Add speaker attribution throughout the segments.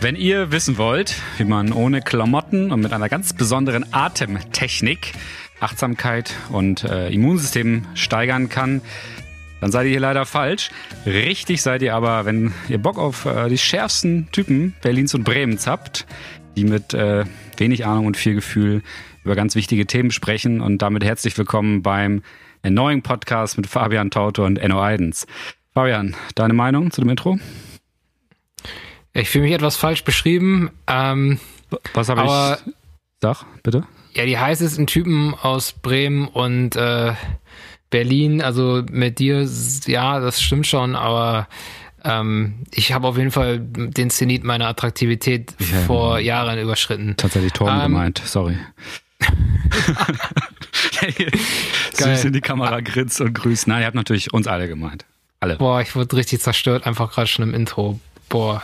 Speaker 1: Wenn ihr wissen wollt, wie man ohne Klamotten und mit einer ganz besonderen Atemtechnik Achtsamkeit und äh, Immunsystem steigern kann, dann seid ihr hier leider falsch. Richtig seid ihr aber, wenn ihr Bock auf äh, die schärfsten Typen Berlins und Bremens habt, die mit äh, wenig Ahnung und viel Gefühl über ganz wichtige Themen sprechen. Und damit herzlich willkommen beim neuen Podcast mit Fabian Taute und Enno Eidens. Fabian, deine Meinung zu dem Intro?
Speaker 2: Ich fühle mich etwas falsch beschrieben. Ähm,
Speaker 1: Was habe ich? Sag, bitte.
Speaker 2: Ja, die heißesten Typen aus Bremen und äh, Berlin, also mit dir, ja, das stimmt schon, aber ähm, ich habe auf jeden Fall den Zenit meiner Attraktivität ja, vor Jahren überschritten.
Speaker 1: Tatsächlich Torben ähm, gemeint, sorry. Süß in die Kamera grinst und grüßt. Nein, ihr habt natürlich uns alle gemeint. Alle.
Speaker 2: Boah, ich wurde richtig zerstört, einfach gerade schon im Intro. Boah.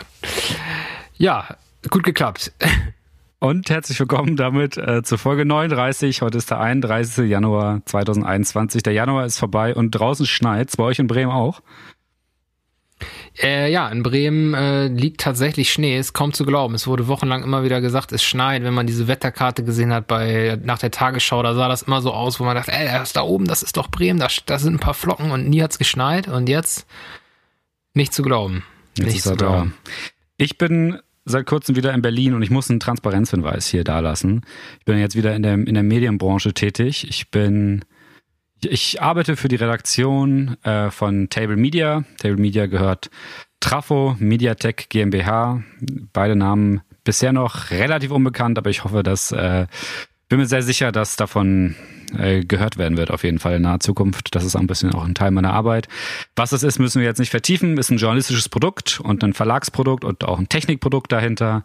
Speaker 2: Ja, gut geklappt.
Speaker 1: Und herzlich willkommen damit äh, zur Folge 39. Heute ist der 31. Januar 2021. Der Januar ist vorbei und draußen schneit. Bei euch in Bremen auch?
Speaker 2: Äh, ja, in Bremen äh, liegt tatsächlich Schnee, ist kaum zu glauben. Es wurde wochenlang immer wieder gesagt, es schneit. Wenn man diese Wetterkarte gesehen hat bei nach der Tagesschau, da sah das immer so aus, wo man dachte, ey, das da oben, das ist doch Bremen, da, da sind ein paar Flocken und nie hat's geschneit und jetzt nicht zu glauben.
Speaker 1: Jetzt
Speaker 2: nicht
Speaker 1: zu glauben. Da. Ich bin seit kurzem wieder in Berlin und ich muss einen Transparenzhinweis hier dalassen. Ich bin jetzt wieder in der, in der Medienbranche tätig. Ich bin, ich arbeite für die Redaktion äh, von Table Media. Table Media gehört Trafo, Mediatek GmbH. Beide Namen bisher noch relativ unbekannt, aber ich hoffe, dass äh, bin mir sehr sicher, dass davon äh, gehört werden wird, auf jeden Fall in naher Zukunft. Das ist ein bisschen auch ein Teil meiner Arbeit. Was es ist, müssen wir jetzt nicht vertiefen. Ist ein journalistisches Produkt und ein Verlagsprodukt und auch ein Technikprodukt dahinter.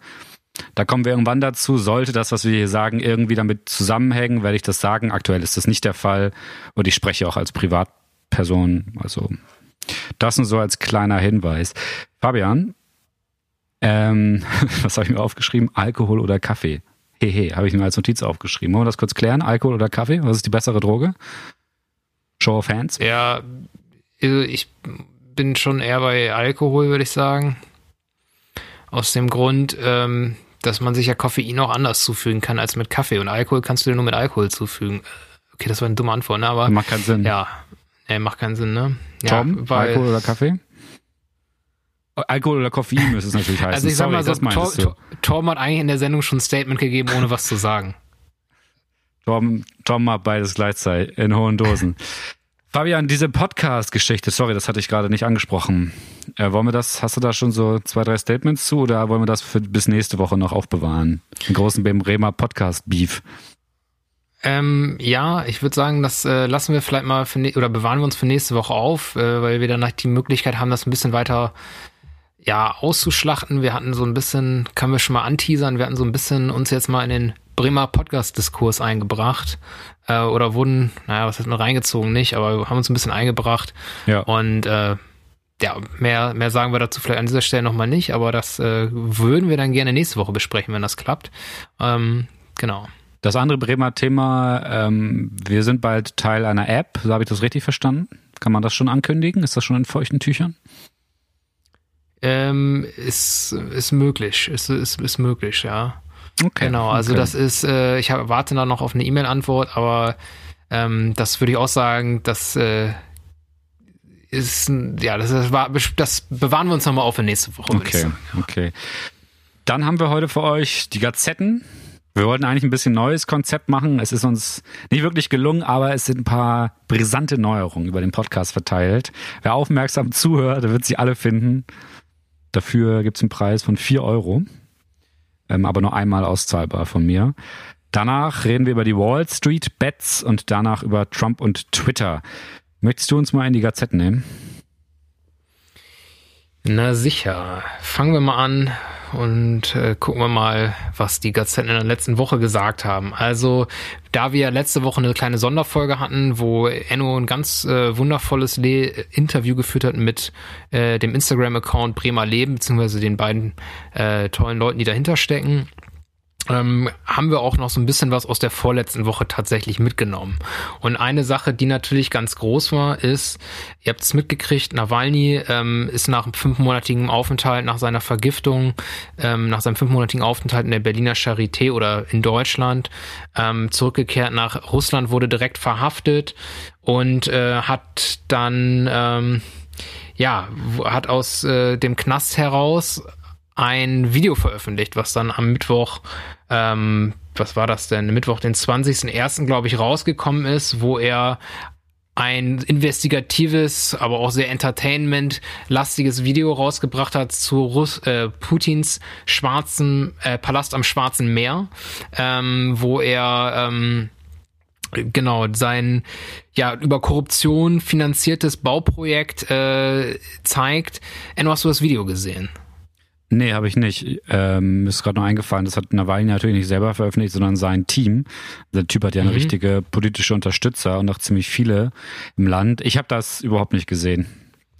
Speaker 1: Da kommen wir irgendwann dazu. Sollte das, was wir hier sagen, irgendwie damit zusammenhängen, werde ich das sagen. Aktuell ist das nicht der Fall. Und ich spreche auch als Privatperson. Also das nur so als kleiner Hinweis. Fabian, ähm, was habe ich mir aufgeschrieben? Alkohol oder Kaffee? Hehe, habe ich mir als Notiz aufgeschrieben. Wollen wir das kurz klären? Alkohol oder Kaffee? Was ist die bessere Droge? Show of Hands?
Speaker 2: Ja, also ich bin schon eher bei Alkohol, würde ich sagen. Aus dem Grund, ähm, dass man sich ja Koffein auch anders zufügen kann als mit Kaffee. Und Alkohol kannst du dir nur mit Alkohol zufügen. Okay, das war eine dumme Antwort, ne? Aber.
Speaker 1: Macht keinen Sinn.
Speaker 2: Ja. Nee, macht keinen Sinn, ne?
Speaker 1: Tom, ja, weil, Alkohol oder Kaffee? Alkohol oder Koffein müsste es natürlich heißen.
Speaker 2: Also ich sag mal so, Tor, Tor, Torben hat eigentlich in der Sendung schon ein Statement gegeben, ohne was zu sagen.
Speaker 1: Torben, Torben hat beides gleichzeitig in hohen Dosen. Fabian, diese Podcast-Geschichte, sorry, das hatte ich gerade nicht angesprochen. Äh, wollen wir das, hast du da schon so zwei, drei Statements zu oder wollen wir das für, bis nächste Woche noch aufbewahren? Den großen Bremer Podcast-Beef.
Speaker 2: Ähm, ja, ich würde sagen, das äh, lassen wir vielleicht mal für ne oder bewahren wir uns für nächste Woche auf, äh, weil wir dann die Möglichkeit haben, das ein bisschen weiter ja, auszuschlachten. Wir hatten so ein bisschen, können wir schon mal anteasern, wir hatten so ein bisschen uns jetzt mal in den Bremer Podcast-Diskurs eingebracht. Äh, oder wurden, naja, was heißt nur reingezogen, nicht, aber haben uns ein bisschen eingebracht.
Speaker 1: Ja.
Speaker 2: Und äh, ja, mehr, mehr sagen wir dazu vielleicht an dieser Stelle nochmal nicht, aber das äh, würden wir dann gerne nächste Woche besprechen, wenn das klappt. Ähm, genau.
Speaker 1: Das andere Bremer Thema, ähm, wir sind bald Teil einer App, so habe ich das richtig verstanden? Kann man das schon ankündigen? Ist das schon in feuchten Tüchern?
Speaker 2: Ähm, ist, ist möglich, ist, ist, ist möglich, ja.
Speaker 1: Okay.
Speaker 2: Genau, also
Speaker 1: okay.
Speaker 2: das ist, äh, ich hab, warte da noch auf eine E-Mail-Antwort, aber ähm, das würde ich auch sagen, das äh, ist, ja, das, ist, das bewahren wir uns nochmal auf für nächste Woche,
Speaker 1: okay. Okay. Dann haben wir heute für euch die Gazetten. Wir wollten eigentlich ein bisschen neues Konzept machen. Es ist uns nicht wirklich gelungen, aber es sind ein paar brisante Neuerungen über den Podcast verteilt. Wer aufmerksam zuhört, der wird sie alle finden. Dafür gibt es einen Preis von 4 Euro, ähm, aber nur einmal auszahlbar von mir. Danach reden wir über die Wall Street Bets und danach über Trump und Twitter. Möchtest du uns mal in die Gazetten nehmen?
Speaker 2: Na sicher. Fangen wir mal an und äh, gucken wir mal, was die Gazetten in der letzten Woche gesagt haben. Also, da wir letzte Woche eine kleine Sonderfolge hatten, wo Enno ein ganz äh, wundervolles Le Interview geführt hat mit äh, dem Instagram-Account Bremer Leben, beziehungsweise den beiden äh, tollen Leuten, die dahinter stecken, ähm, haben wir auch noch so ein bisschen was aus der vorletzten Woche tatsächlich mitgenommen. Und eine Sache, die natürlich ganz groß war, ist, ihr habt es mitgekriegt, Nawalny ähm, ist nach einem fünfmonatigen Aufenthalt, nach seiner Vergiftung, ähm, nach seinem fünfmonatigen Aufenthalt in der Berliner Charité oder in Deutschland ähm, zurückgekehrt nach Russland, wurde direkt verhaftet und äh, hat dann ähm, ja, hat aus äh, dem Knast heraus ein Video veröffentlicht, was dann am Mittwoch, ähm, was war das denn? Mittwoch, den 20.01. glaube ich, rausgekommen ist, wo er ein investigatives, aber auch sehr entertainment-lastiges Video rausgebracht hat zu Russ äh, Putins schwarzen äh, Palast am Schwarzen Meer, ähm, wo er ähm, genau sein ja über Korruption finanziertes Bauprojekt äh, zeigt. Enno, hast du das Video gesehen?
Speaker 1: Nee, habe ich nicht. Ähm, ist gerade noch eingefallen, das hat Nawalny natürlich nicht selber veröffentlicht, sondern sein Team. Der Typ hat ja eine mhm. richtige politische Unterstützer und auch ziemlich viele im Land. Ich habe das überhaupt nicht gesehen.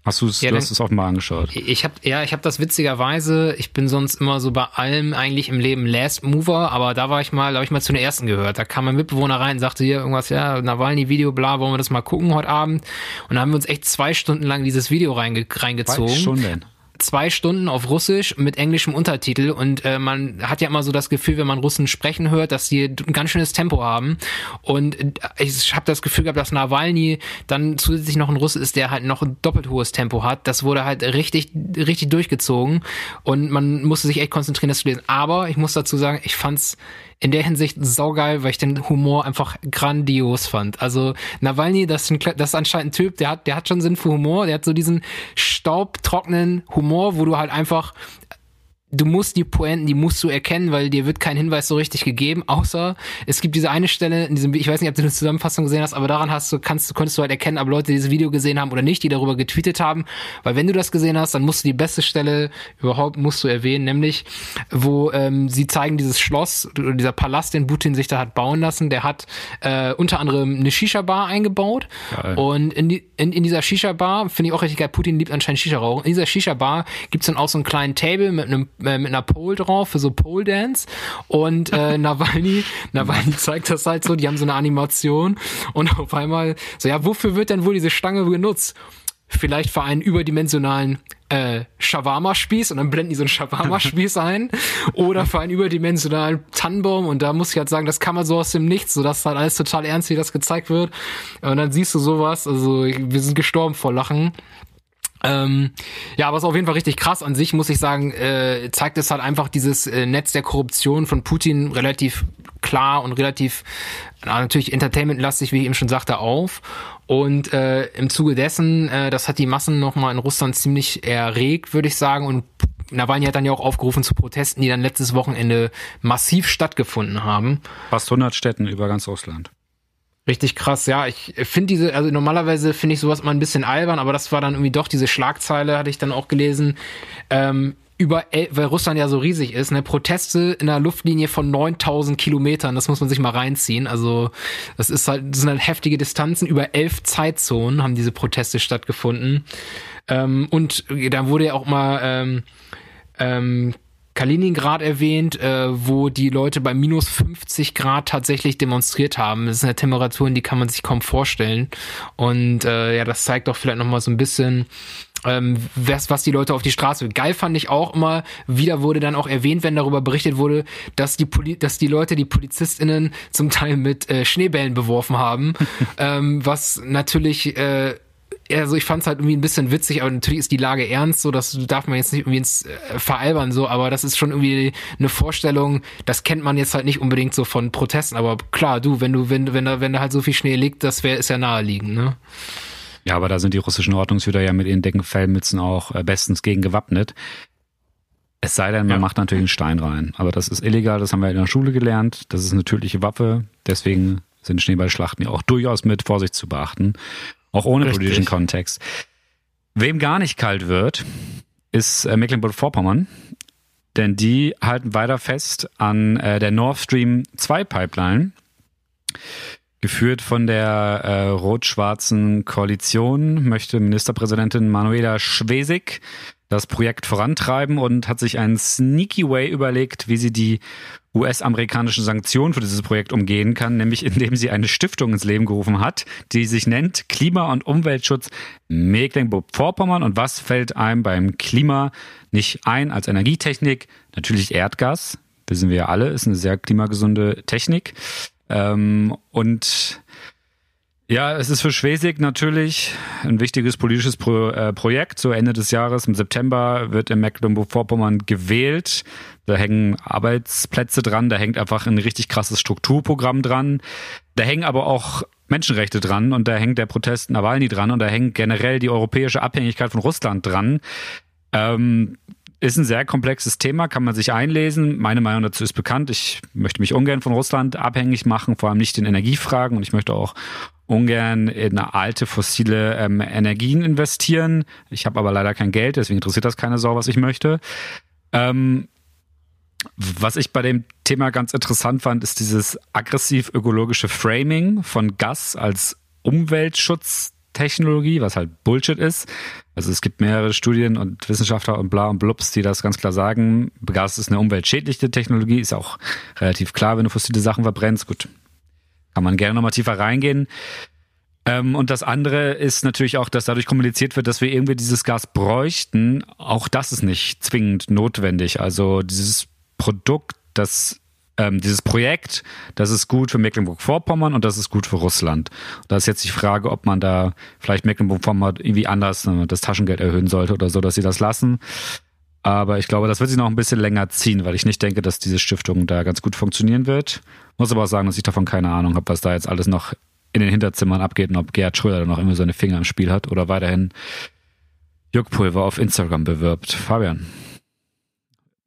Speaker 1: Hast du's, ja, du hast es offenbar angeschaut.
Speaker 2: Ich habe ja, ich habe das witzigerweise. Ich bin sonst immer so bei allem eigentlich im Leben Last Mover, aber da war ich mal, da habe ich mal zu den ersten gehört. Da kam mein Mitbewohner rein und sagte hier irgendwas, ja Nawalny Video, bla, wollen wir das mal gucken heute Abend? Und da haben wir uns echt zwei Stunden lang dieses Video reinge reingezogen. Zwei Stunden zwei Stunden auf Russisch mit englischem Untertitel und äh, man hat ja immer so das Gefühl, wenn man Russen sprechen hört, dass die ein ganz schönes Tempo haben und äh, ich habe das Gefühl gehabt, dass Nawalny dann zusätzlich noch ein Russe ist, der halt noch ein doppelt hohes Tempo hat. Das wurde halt richtig richtig durchgezogen und man musste sich echt konzentrieren, das zu lesen. Aber ich muss dazu sagen, ich fand's in der Hinsicht saugeil, weil ich den Humor einfach grandios fand. Also Nawalny, das ist, ein, das ist anscheinend ein Typ, der hat, der hat schon Sinn für Humor, der hat so diesen staubtrockenen Humor, wo du halt einfach du musst die Pointen, die musst du erkennen, weil dir wird kein Hinweis so richtig gegeben, außer es gibt diese eine Stelle in diesem, ich weiß nicht, ob du eine Zusammenfassung gesehen hast, aber daran hast du, kannst, konntest du halt erkennen, ob Leute dieses Video gesehen haben oder nicht, die darüber getweetet haben, weil wenn du das gesehen hast, dann musst du die beste Stelle überhaupt musst du erwähnen, nämlich wo ähm, sie zeigen dieses Schloss, dieser Palast, den Putin sich da hat bauen lassen, der hat äh, unter anderem eine Shisha-Bar eingebaut. Geil. und in, die, in, in dieser Shisha-Bar, finde ich auch richtig geil, Putin liebt anscheinend Shisha-Rauchen, in dieser Shisha-Bar gibt's dann auch so einen kleinen Table mit einem äh, mit einer Pole drauf für so Pole Dance. Und äh, Nawalny, Nawalny zeigt das halt so, die haben so eine Animation. Und auf einmal so, ja, wofür wird denn wohl diese Stange genutzt? Vielleicht für einen überdimensionalen äh, Shawarma-Spieß. Und dann blenden die so einen Shawarma-Spieß ein. Oder für einen überdimensionalen Tannenbaum. Und da muss ich halt sagen, das kann man so aus dem Nichts, so dass halt alles total ernst, wie das gezeigt wird. Und dann siehst du sowas, also wir sind gestorben vor Lachen ähm, ja, aber es ist auf jeden Fall richtig krass. An sich muss ich sagen, äh, zeigt es halt einfach dieses äh, Netz der Korruption von Putin relativ klar und relativ na, natürlich entertainmentlastig, wie ich eben schon sagte, auf. Und äh, im Zuge dessen, äh, das hat die Massen nochmal in Russland ziemlich erregt, würde ich sagen. Und Nawalny hat dann ja auch aufgerufen zu Protesten, die dann letztes Wochenende massiv stattgefunden haben.
Speaker 1: Fast 100 Städten über ganz Russland.
Speaker 2: Richtig krass, ja. Ich finde diese, also normalerweise finde ich sowas mal ein bisschen albern, aber das war dann irgendwie doch diese Schlagzeile, hatte ich dann auch gelesen. Ähm, über, weil Russland ja so riesig ist, ne, Proteste in einer Luftlinie von 9000 Kilometern, das muss man sich mal reinziehen. Also, das ist halt, das sind halt heftige Distanzen. Über elf Zeitzonen haben diese Proteste stattgefunden. Ähm, und da wurde ja auch mal, ähm, ähm, Kaliningrad erwähnt, äh, wo die Leute bei minus 50 Grad tatsächlich demonstriert haben. Das sind ja Temperaturen, die kann man sich kaum vorstellen. Und äh, ja, das zeigt doch vielleicht nochmal so ein bisschen, ähm, was, was die Leute auf die Straße. Geil fand ich auch immer, wieder wurde dann auch erwähnt, wenn darüber berichtet wurde, dass die, Poli dass die Leute die PolizistInnen zum Teil mit äh, Schneebällen beworfen haben, ähm, was natürlich äh, also ich fand es halt irgendwie ein bisschen witzig, aber natürlich ist die Lage ernst, so das darf man jetzt nicht irgendwie ins äh, veralbern, so, aber das ist schon irgendwie eine Vorstellung, das kennt man jetzt halt nicht unbedingt so von Protesten, aber klar, du, wenn du, wenn, wenn da, wenn da halt so viel Schnee liegt, das wäre, ist ja naheliegend, ne?
Speaker 1: Ja, aber da sind die russischen Ordnungshüter ja mit ihren dicken Fellmützen auch äh, bestens gegen gewappnet. Es sei denn, man ja. macht natürlich einen Stein rein. Aber das ist illegal, das haben wir in der Schule gelernt. Das ist eine tödliche Waffe. Deswegen sind Schneeballschlachten ja auch durchaus mit Vorsicht zu beachten. Auch ohne Richtig. politischen Kontext. Wem gar nicht kalt wird, ist äh, Mecklenburg-Vorpommern. Denn die halten weiter fest an äh, der Nord Stream 2 Pipeline, geführt von der äh, rot-schwarzen Koalition, möchte Ministerpräsidentin Manuela Schwesig das Projekt vorantreiben und hat sich einen sneaky way überlegt, wie sie die US-amerikanischen Sanktionen für dieses Projekt umgehen kann, nämlich indem sie eine Stiftung ins Leben gerufen hat, die sich nennt Klima- und Umweltschutz Mecklenburg-Vorpommern. Und was fällt einem beim Klima nicht ein als Energietechnik? Natürlich Erdgas. Wissen wir ja alle, ist eine sehr klimagesunde Technik. Ähm, und ja, es ist für Schwesig natürlich ein wichtiges politisches Pro, äh, Projekt. So Ende des Jahres, im September, wird in Mecklenburg-Vorpommern gewählt. Da hängen Arbeitsplätze dran, da hängt einfach ein richtig krasses Strukturprogramm dran. Da hängen aber auch Menschenrechte dran und da hängt der Protest Nawalny dran und da hängt generell die europäische Abhängigkeit von Russland dran. Ähm, ist ein sehr komplexes Thema, kann man sich einlesen. Meine Meinung dazu ist bekannt. Ich möchte mich ungern von Russland abhängig machen, vor allem nicht in Energiefragen und ich möchte auch ungern in alte fossile ähm, Energien investieren. Ich habe aber leider kein Geld, deswegen interessiert das keine Sau, was ich möchte. Ähm, was ich bei dem Thema ganz interessant fand, ist dieses aggressiv-ökologische Framing von Gas als Umweltschutztechnologie, was halt Bullshit ist. Also es gibt mehrere Studien und Wissenschaftler und bla und blubs, die das ganz klar sagen. Gas ist eine umweltschädliche Technologie, ist auch relativ klar, wenn du fossile Sachen verbrennst. Gut, kann man gerne nochmal tiefer reingehen. Ähm, und das andere ist natürlich auch, dass dadurch kommuniziert wird, dass wir irgendwie dieses Gas bräuchten. Auch das ist nicht zwingend notwendig. Also dieses Produkt, das ähm, dieses Projekt, das ist gut für Mecklenburg-Vorpommern und das ist gut für Russland. Da ist jetzt die Frage, ob man da vielleicht Mecklenburg-Vorpommern irgendwie anders äh, das Taschengeld erhöhen sollte oder so, dass sie das lassen. Aber ich glaube, das wird sich noch ein bisschen länger ziehen, weil ich nicht denke, dass diese Stiftung da ganz gut funktionieren wird. Muss aber auch sagen, dass ich davon keine Ahnung habe, was da jetzt alles noch in den Hinterzimmern abgeht und ob Gerhard Schröder da noch immer seine Finger im Spiel hat oder weiterhin Juckpulver auf Instagram bewirbt. Fabian,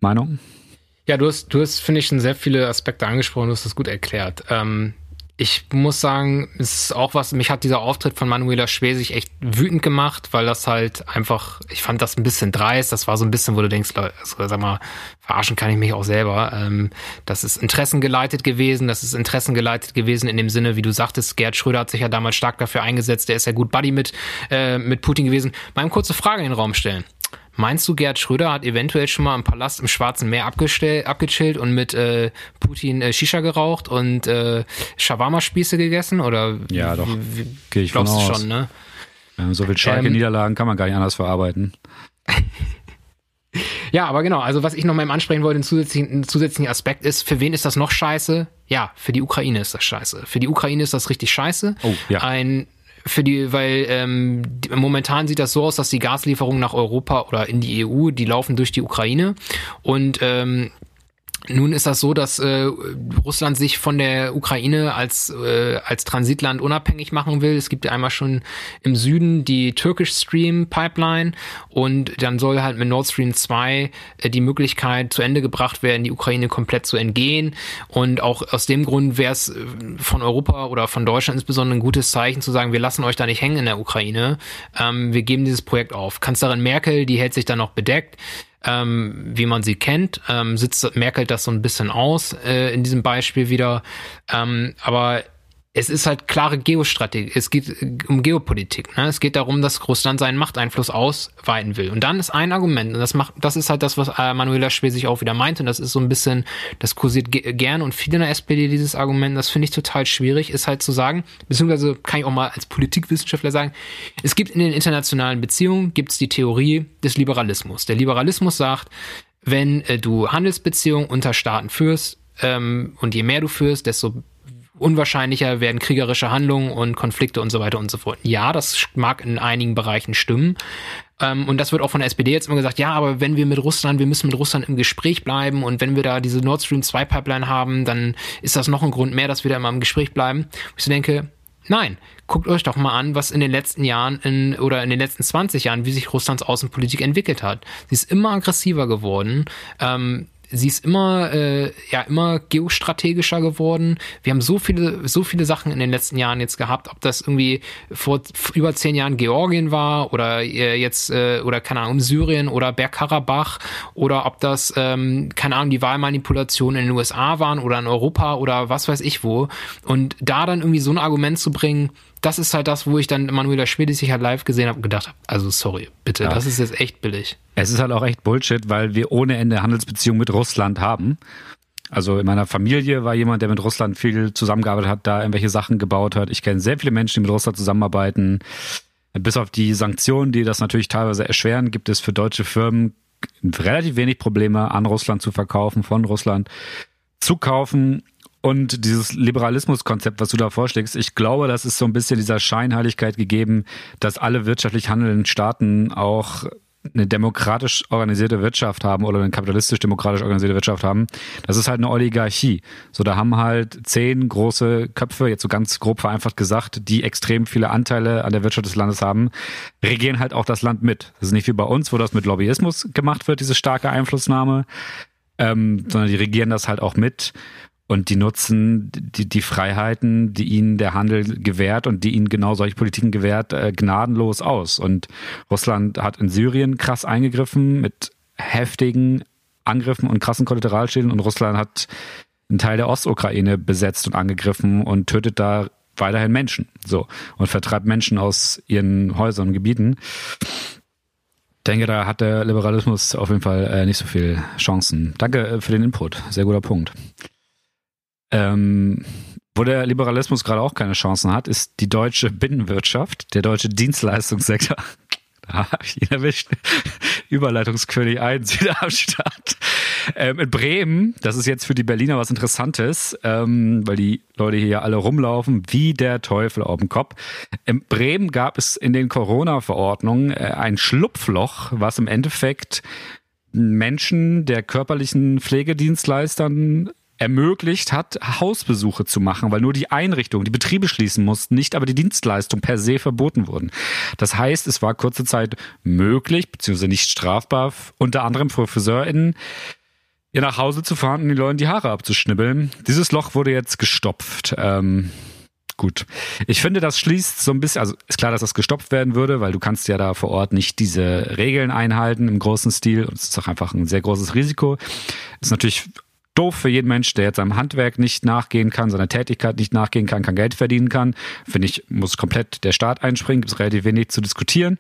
Speaker 1: Meinung?
Speaker 2: Ja, du hast, du hast, finde ich, schon sehr viele Aspekte angesprochen, du hast das gut erklärt. Ähm, ich muss sagen, es ist auch was, mich hat dieser Auftritt von Manuela Schwesig echt wütend gemacht, weil das halt einfach, ich fand das ein bisschen dreist, das war so ein bisschen, wo du denkst, also, sag mal, verarschen kann ich mich auch selber. Ähm, das ist interessengeleitet gewesen, das ist interessengeleitet gewesen in dem Sinne, wie du sagtest, Gerd Schröder hat sich ja damals stark dafür eingesetzt, der ist ja gut Buddy mit, äh, mit Putin gewesen. Mal eine kurze Frage in den Raum stellen. Meinst du, Gerd Schröder hat eventuell schon mal im Palast im Schwarzen Meer abgechillt und mit äh, Putin äh, Shisha geraucht und äh, Shawarma-Spieße gegessen? Oder
Speaker 1: ja, doch.
Speaker 2: Wie, wie, ich glaubst du schon, ne?
Speaker 1: So viel Schalke-Niederlagen ähm, kann man gar nicht anders verarbeiten.
Speaker 2: ja, aber genau, also was ich noch mal ansprechen wollte, ein zusätzlicher, ein zusätzlicher Aspekt ist, für wen ist das noch scheiße? Ja, für die Ukraine ist das scheiße. Für die Ukraine ist das richtig scheiße.
Speaker 1: Oh, ja.
Speaker 2: Ein für die, weil ähm, momentan sieht das so aus, dass die Gaslieferungen nach Europa oder in die EU, die laufen durch die Ukraine. Und ähm, nun ist das so, dass äh, Russland sich von der Ukraine als, äh, als Transitland unabhängig machen will. Es gibt ja einmal schon im Süden die Turkish Stream Pipeline und dann soll halt mit Nord Stream 2 äh, die Möglichkeit zu Ende gebracht werden, die Ukraine komplett zu entgehen. Und auch aus dem Grund wäre es äh, von Europa oder von Deutschland insbesondere ein gutes Zeichen zu sagen, wir lassen euch da nicht hängen in der Ukraine. Ähm, wir geben dieses Projekt auf. Kanzlerin Merkel, die hält sich dann noch bedeckt ähm, wie man sie kennt, ähm, sitzt Merkel das so ein bisschen aus äh, in diesem Beispiel wieder. Ähm, aber es ist halt klare Geostrategie. Es geht äh, um Geopolitik. Ne? Es geht darum, dass Russland seinen Machteinfluss ausweiten will. Und dann ist ein Argument, und das macht, das ist halt das, was äh, Manuela Schwesig auch wieder meint, und das ist so ein bisschen, das kursiert gern und viele in der SPD dieses Argument, das finde ich total schwierig, ist halt zu sagen, beziehungsweise kann ich auch mal als Politikwissenschaftler sagen, es gibt in den internationalen Beziehungen, gibt es die Theorie des Liberalismus. Der Liberalismus sagt, wenn äh, du Handelsbeziehungen unter Staaten führst, ähm, und je mehr du führst, desto unwahrscheinlicher werden kriegerische Handlungen und Konflikte und so weiter und so fort. Ja, das mag in einigen Bereichen stimmen. Ähm, und das wird auch von der SPD jetzt immer gesagt, ja, aber wenn wir mit Russland, wir müssen mit Russland im Gespräch bleiben und wenn wir da diese Nord Stream 2 Pipeline haben, dann ist das noch ein Grund mehr, dass wir da immer im Gespräch bleiben. Ich denke, Nein, guckt euch doch mal an, was in den letzten Jahren in, oder in den letzten 20 Jahren, wie sich Russlands Außenpolitik entwickelt hat. Sie ist immer aggressiver geworden. Ähm, sie ist immer, äh, ja, immer geostrategischer geworden. Wir haben so viele, so viele Sachen in den letzten Jahren jetzt gehabt, ob das irgendwie vor über zehn Jahren Georgien war oder äh, jetzt, äh, oder keine Ahnung, Syrien oder Bergkarabach oder ob das, ähm, keine Ahnung, die Wahlmanipulationen in den USA waren oder in Europa oder was weiß ich wo. Und da dann irgendwie so ein Argument zu bringen, das ist halt das, wo ich dann Manuela Schwedis sich halt live gesehen habe und gedacht habe, also sorry, bitte, ja. das ist jetzt echt billig.
Speaker 1: Es ist halt auch echt Bullshit, weil wir ohne Ende Handelsbeziehungen mit Russland haben. Also in meiner Familie war jemand, der mit Russland viel zusammengearbeitet hat, da irgendwelche Sachen gebaut hat. Ich kenne sehr viele Menschen, die mit Russland zusammenarbeiten. Bis auf die Sanktionen, die das natürlich teilweise erschweren, gibt es für deutsche Firmen relativ wenig Probleme, an Russland zu verkaufen, von Russland zu kaufen. Und dieses Liberalismuskonzept, was du da vorschlägst, ich glaube, das ist so ein bisschen dieser Scheinheiligkeit gegeben, dass alle wirtschaftlich handelnden Staaten auch eine demokratisch organisierte Wirtschaft haben oder eine kapitalistisch-demokratisch organisierte Wirtschaft haben, das ist halt eine Oligarchie. So, da haben halt zehn große Köpfe, jetzt so ganz grob vereinfacht gesagt, die extrem viele Anteile an der Wirtschaft des Landes haben, regieren halt auch das Land mit. Das ist nicht wie bei uns, wo das mit Lobbyismus gemacht wird, diese starke Einflussnahme, ähm, sondern die regieren das halt auch mit. Und die nutzen die, die Freiheiten, die ihnen der Handel gewährt und die ihnen genau solche Politiken gewährt, äh, gnadenlos aus. Und Russland hat in Syrien krass eingegriffen mit heftigen Angriffen und krassen Kollateralschäden. Und Russland hat einen Teil der Ostukraine besetzt und angegriffen und tötet da weiterhin Menschen. So. Und vertreibt Menschen aus ihren Häusern und Gebieten. Ich denke, da hat der Liberalismus auf jeden Fall äh, nicht so viel Chancen. Danke äh, für den Input. Sehr guter Punkt. Ähm, wo der Liberalismus gerade auch keine Chancen hat, ist die deutsche Binnenwirtschaft, der deutsche Dienstleistungssektor. Da habe ich ihn erwischt. Überleitungskönig 1 wieder am Start. Ähm, in Bremen, das ist jetzt für die Berliner was Interessantes, ähm, weil die Leute hier ja alle rumlaufen wie der Teufel auf dem Kopf. In Bremen gab es in den Corona-Verordnungen äh, ein Schlupfloch, was im Endeffekt Menschen der körperlichen Pflegedienstleistern ermöglicht hat, Hausbesuche zu machen, weil nur die Einrichtungen, die Betriebe schließen mussten, nicht aber die Dienstleistung per se verboten wurden. Das heißt, es war kurze Zeit möglich, beziehungsweise nicht strafbar, unter anderem für FriseurInnen, ihr nach Hause zu fahren und den Leuten die Haare abzuschnibbeln. Dieses Loch wurde jetzt gestopft. Ähm, gut. Ich finde, das schließt so ein bisschen, also ist klar, dass das gestopft werden würde, weil du kannst ja da vor Ort nicht diese Regeln einhalten im großen Stil und es ist auch einfach ein sehr großes Risiko. Ist natürlich doof für jeden Mensch, der jetzt seinem Handwerk nicht nachgehen kann, seiner Tätigkeit nicht nachgehen kann, kein Geld verdienen kann. Finde ich, muss komplett der Staat einspringen, gibt es relativ wenig zu diskutieren.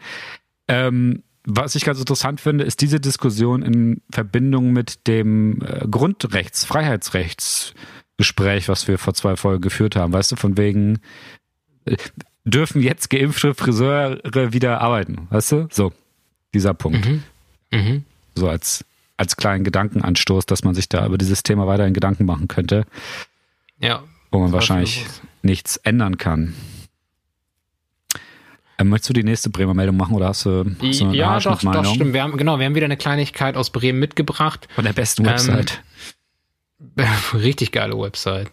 Speaker 1: Ähm, was ich ganz interessant finde, ist diese Diskussion in Verbindung mit dem äh, Grundrechts-, Freiheitsrechtsgespräch, was wir vor zwei Folgen geführt haben. Weißt du, von wegen, äh, dürfen jetzt geimpfte Friseure wieder arbeiten? Weißt du? So, dieser Punkt. Mhm. Mhm. So als als kleinen Gedankenanstoß, dass man sich da über dieses Thema weiterhin Gedanken machen könnte.
Speaker 2: Ja.
Speaker 1: Wo man wahrscheinlich nichts ändern kann. Ähm, möchtest du die nächste Bremer Meldung machen oder hast du, hast
Speaker 2: du eine Ja, doch, doch, stimmt. Wir haben, genau, wir haben wieder eine Kleinigkeit aus Bremen mitgebracht.
Speaker 1: Von der besten Website.
Speaker 2: Ähm, richtig geile Website.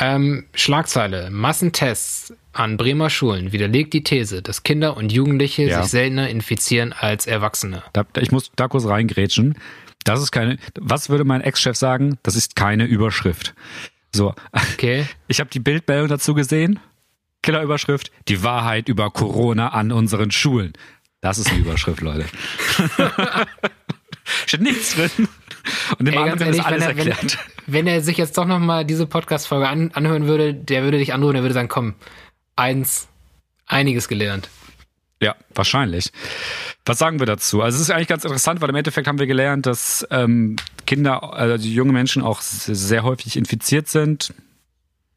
Speaker 2: Ähm, Schlagzeile. Massentests an Bremer Schulen widerlegt die These, dass Kinder und Jugendliche ja. sich seltener infizieren als Erwachsene.
Speaker 1: Da, ich muss da kurz reingrätschen. Das ist keine, was würde mein Ex-Chef sagen? Das ist keine Überschrift. So.
Speaker 2: Okay.
Speaker 1: Ich habe die Bildmeldung dazu gesehen. Killerüberschrift. Die Wahrheit über Corona an unseren Schulen. Das ist eine Überschrift, Leute. Steht nichts drin.
Speaker 2: Und dem Ey, anderen wird das alles wenn er, erklärt. Wenn, wenn, er sich jetzt doch nochmal diese Podcast-Folge an, anhören würde, der würde dich anrufen, der würde sagen, komm, eins, einiges gelernt.
Speaker 1: Ja, wahrscheinlich. Was sagen wir dazu? Also es ist eigentlich ganz interessant, weil im Endeffekt haben wir gelernt, dass ähm, Kinder, also junge Menschen auch sehr häufig infiziert sind,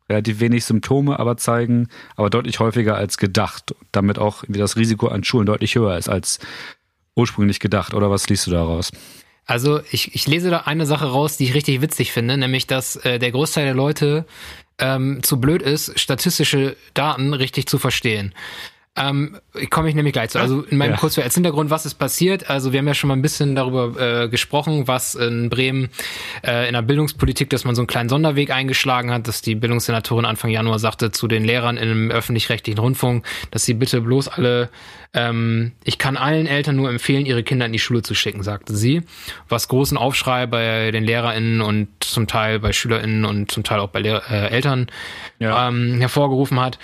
Speaker 1: relativ wenig Symptome aber zeigen, aber deutlich häufiger als gedacht. Damit auch wie das Risiko an Schulen deutlich höher ist als ursprünglich gedacht. Oder was liest du daraus?
Speaker 2: Also ich, ich lese da eine Sache raus, die ich richtig witzig finde, nämlich dass äh, der Großteil der Leute ähm, zu blöd ist, statistische Daten richtig zu verstehen. Ähm, komme ich nämlich gleich zu. Also in meinem ja. kurz als Hintergrund, was ist passiert? Also wir haben ja schon mal ein bisschen darüber äh, gesprochen, was in Bremen äh, in der Bildungspolitik, dass man so einen kleinen Sonderweg eingeschlagen hat, dass die Bildungssenatorin Anfang Januar sagte zu den Lehrern im öffentlich-rechtlichen Rundfunk, dass sie bitte bloß alle, ähm, ich kann allen Eltern nur empfehlen, ihre Kinder in die Schule zu schicken, sagte sie. Was großen Aufschrei bei den LehrerInnen und zum Teil bei SchülerInnen und zum Teil auch bei Lehr äh, Eltern ja. ähm, hervorgerufen hat.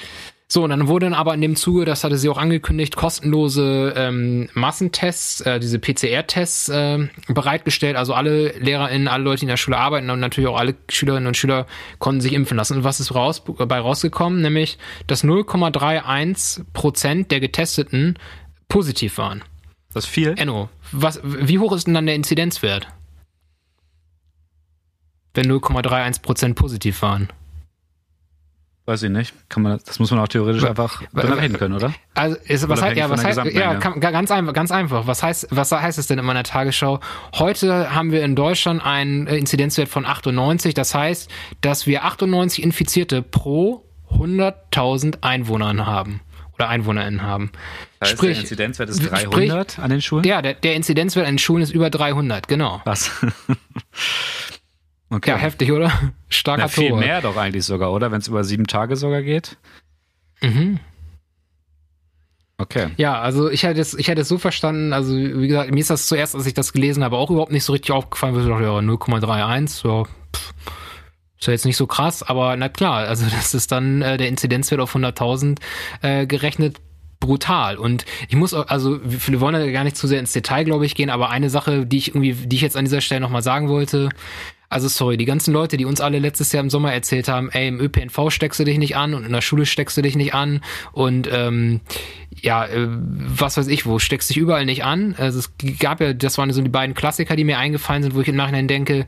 Speaker 2: So, und dann wurden aber in dem Zuge, das hatte sie auch angekündigt, kostenlose ähm, Massentests, äh, diese PCR-Tests äh, bereitgestellt. Also alle LehrerInnen, alle Leute, die in der Schule arbeiten und natürlich auch alle Schülerinnen und Schüler konnten sich impfen lassen. Und was ist raus, bei rausgekommen? Nämlich, dass 0,31 Prozent der Getesteten positiv waren.
Speaker 1: Das ist viel.
Speaker 2: Enno, was, wie hoch ist denn dann der Inzidenzwert? wenn 0,31 Prozent positiv waren?
Speaker 1: Weiß ich nicht. Kann man, das muss man auch theoretisch einfach berechnen können, oder?
Speaker 2: Also, ist, was heißt, ja, was heißt, ja, kann, ganz einfach, ganz einfach. Was heißt, was heißt es denn in meiner Tagesschau? Heute haben wir in Deutschland einen Inzidenzwert von 98. Das heißt, dass wir 98 Infizierte pro 100.000 Einwohnern haben oder EinwohnerInnen haben.
Speaker 1: Das heißt, sprich, der Inzidenzwert ist 300 sprich, an den Schulen?
Speaker 2: Ja, der, der Inzidenzwert an den Schulen ist über 300, genau.
Speaker 1: Was?
Speaker 2: okay. Ja, heftig, oder?
Speaker 1: Starker Na, viel Tore. mehr doch eigentlich sogar, oder? Wenn es über sieben Tage sogar geht.
Speaker 2: Mhm.
Speaker 1: Okay.
Speaker 2: Ja, also ich hätte es, ich hätte es so verstanden, also wie gesagt, mir ist das zuerst, als ich das gelesen habe, auch überhaupt nicht so richtig aufgefallen, weil ich dachte, ja, 0,31, ja, pff, ist ja jetzt nicht so krass, aber na klar, also das ist dann äh, der Inzidenzwert auf 100.000 äh, gerechnet brutal. Und ich muss, also wir wollen da gar nicht zu sehr ins Detail, glaube ich, gehen, aber eine Sache, die ich irgendwie, die ich jetzt an dieser Stelle nochmal sagen wollte, also sorry, die ganzen Leute, die uns alle letztes Jahr im Sommer erzählt haben, ey, im ÖPNV steckst du dich nicht an und in der Schule steckst du dich nicht an und ähm, ja, äh, was weiß ich wo, steckst dich überall nicht an. Also es gab ja, das waren so die beiden Klassiker, die mir eingefallen sind, wo ich im Nachhinein denke,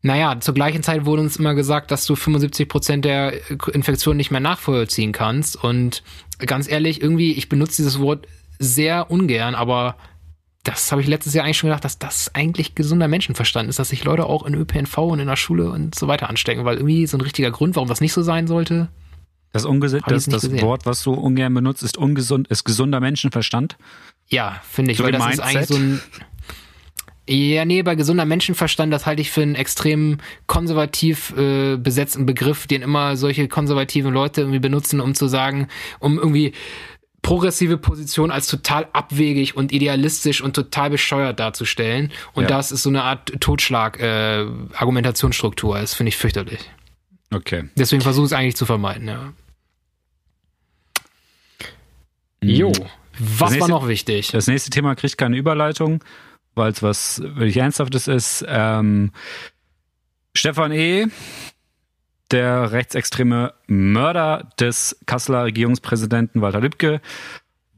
Speaker 2: naja, zur gleichen Zeit wurde uns immer gesagt, dass du 75 Prozent der Infektionen nicht mehr nachvollziehen kannst. Und ganz ehrlich, irgendwie, ich benutze dieses Wort sehr ungern, aber das habe ich letztes Jahr eigentlich schon gedacht, dass das eigentlich gesunder Menschenverstand ist, dass sich Leute auch in ÖPNV und in der Schule und so weiter anstecken, weil irgendwie so ein richtiger Grund, warum das nicht so sein sollte.
Speaker 1: Das, das, das Wort, was du ungern benutzt, ist ungesund, ist gesunder Menschenverstand.
Speaker 2: Ja, finde ich, so weil das Mindset. ist eigentlich so ein ja, nee, bei gesunder Menschenverstand, das halte ich für einen extrem konservativ äh, besetzten Begriff, den immer solche konservativen Leute irgendwie benutzen, um zu sagen, um irgendwie progressive Position als total abwegig und idealistisch und total bescheuert darzustellen. Und ja. das ist so eine Art Totschlag-Argumentationsstruktur. Äh, das finde ich fürchterlich.
Speaker 1: Okay.
Speaker 2: Deswegen versuche ich es eigentlich zu vermeiden, ja. Mhm. Jo. Was nächste, war noch wichtig?
Speaker 1: Das nächste Thema kriegt keine Überleitung weil es was wirklich Ernsthaftes ist. Ähm, Stefan E., der rechtsextreme Mörder des Kasseler Regierungspräsidenten Walter Lübcke,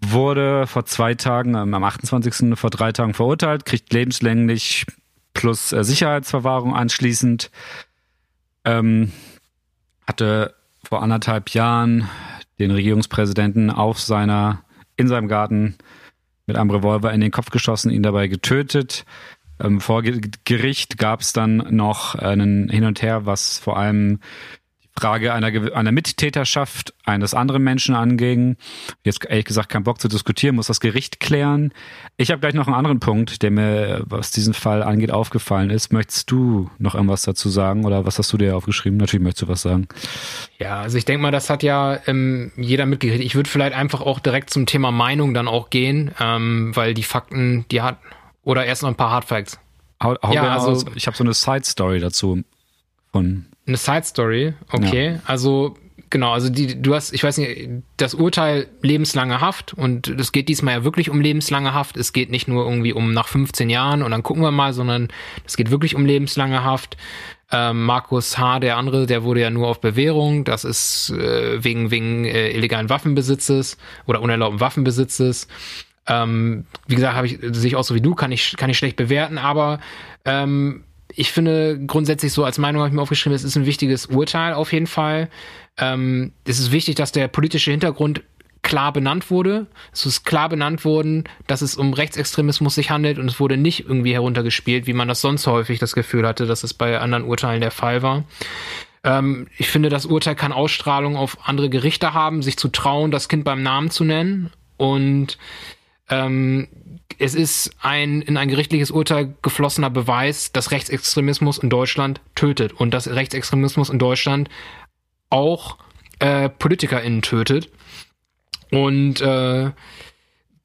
Speaker 1: wurde vor zwei Tagen, ähm, am 28. vor drei Tagen verurteilt, kriegt lebenslänglich plus äh, Sicherheitsverwahrung anschließend. Ähm, hatte vor anderthalb Jahren den Regierungspräsidenten auf seiner, in seinem Garten mit einem Revolver in den Kopf geschossen, ihn dabei getötet. Ähm, vor Gericht gab es dann noch einen Hin und Her, was vor allem Frage einer, einer Mittäterschaft eines anderen Menschen anging. Jetzt ehrlich gesagt keinen Bock zu diskutieren, muss das Gericht klären. Ich habe gleich noch einen anderen Punkt, der mir, was diesen Fall angeht, aufgefallen ist. Möchtest du noch irgendwas dazu sagen oder was hast du dir aufgeschrieben? Natürlich möchtest du was sagen.
Speaker 2: Ja, also ich denke mal, das hat ja ähm, jeder mitgekriegt. Ich würde vielleicht einfach auch direkt zum Thema Meinung dann auch gehen, ähm, weil die Fakten, die hat, oder erst noch ein paar Hardfacts.
Speaker 1: Hau, hau ja, also, ich habe so eine Side-Story dazu von
Speaker 2: eine Side Story, okay. Ja. Also genau, also die, du hast, ich weiß nicht, das Urteil lebenslange Haft und es geht diesmal ja wirklich um lebenslange Haft. Es geht nicht nur irgendwie um nach 15 Jahren und dann gucken wir mal, sondern es geht wirklich um lebenslange Haft. Ähm, Markus H., der andere, der wurde ja nur auf Bewährung. Das ist äh, wegen, wegen äh, illegalen Waffenbesitzes oder unerlaubten Waffenbesitzes. Ähm, wie gesagt, habe ich sehe ich auch so wie du, kann ich, kann ich schlecht bewerten, aber ähm, ich finde grundsätzlich so als Meinung habe ich mir aufgeschrieben, es ist ein wichtiges Urteil auf jeden Fall. Ähm, es ist wichtig, dass der politische Hintergrund klar benannt wurde. Es ist klar benannt worden, dass es um Rechtsextremismus sich handelt und es wurde nicht irgendwie heruntergespielt, wie man das sonst häufig das Gefühl hatte, dass es bei anderen Urteilen der Fall war. Ähm, ich finde, das Urteil kann Ausstrahlung auf andere Gerichte haben, sich zu trauen, das Kind beim Namen zu nennen und ähm, es ist ein in ein gerichtliches Urteil geflossener Beweis, dass Rechtsextremismus in Deutschland tötet und dass Rechtsextremismus in Deutschland auch äh, PolitikerInnen tötet. Und äh,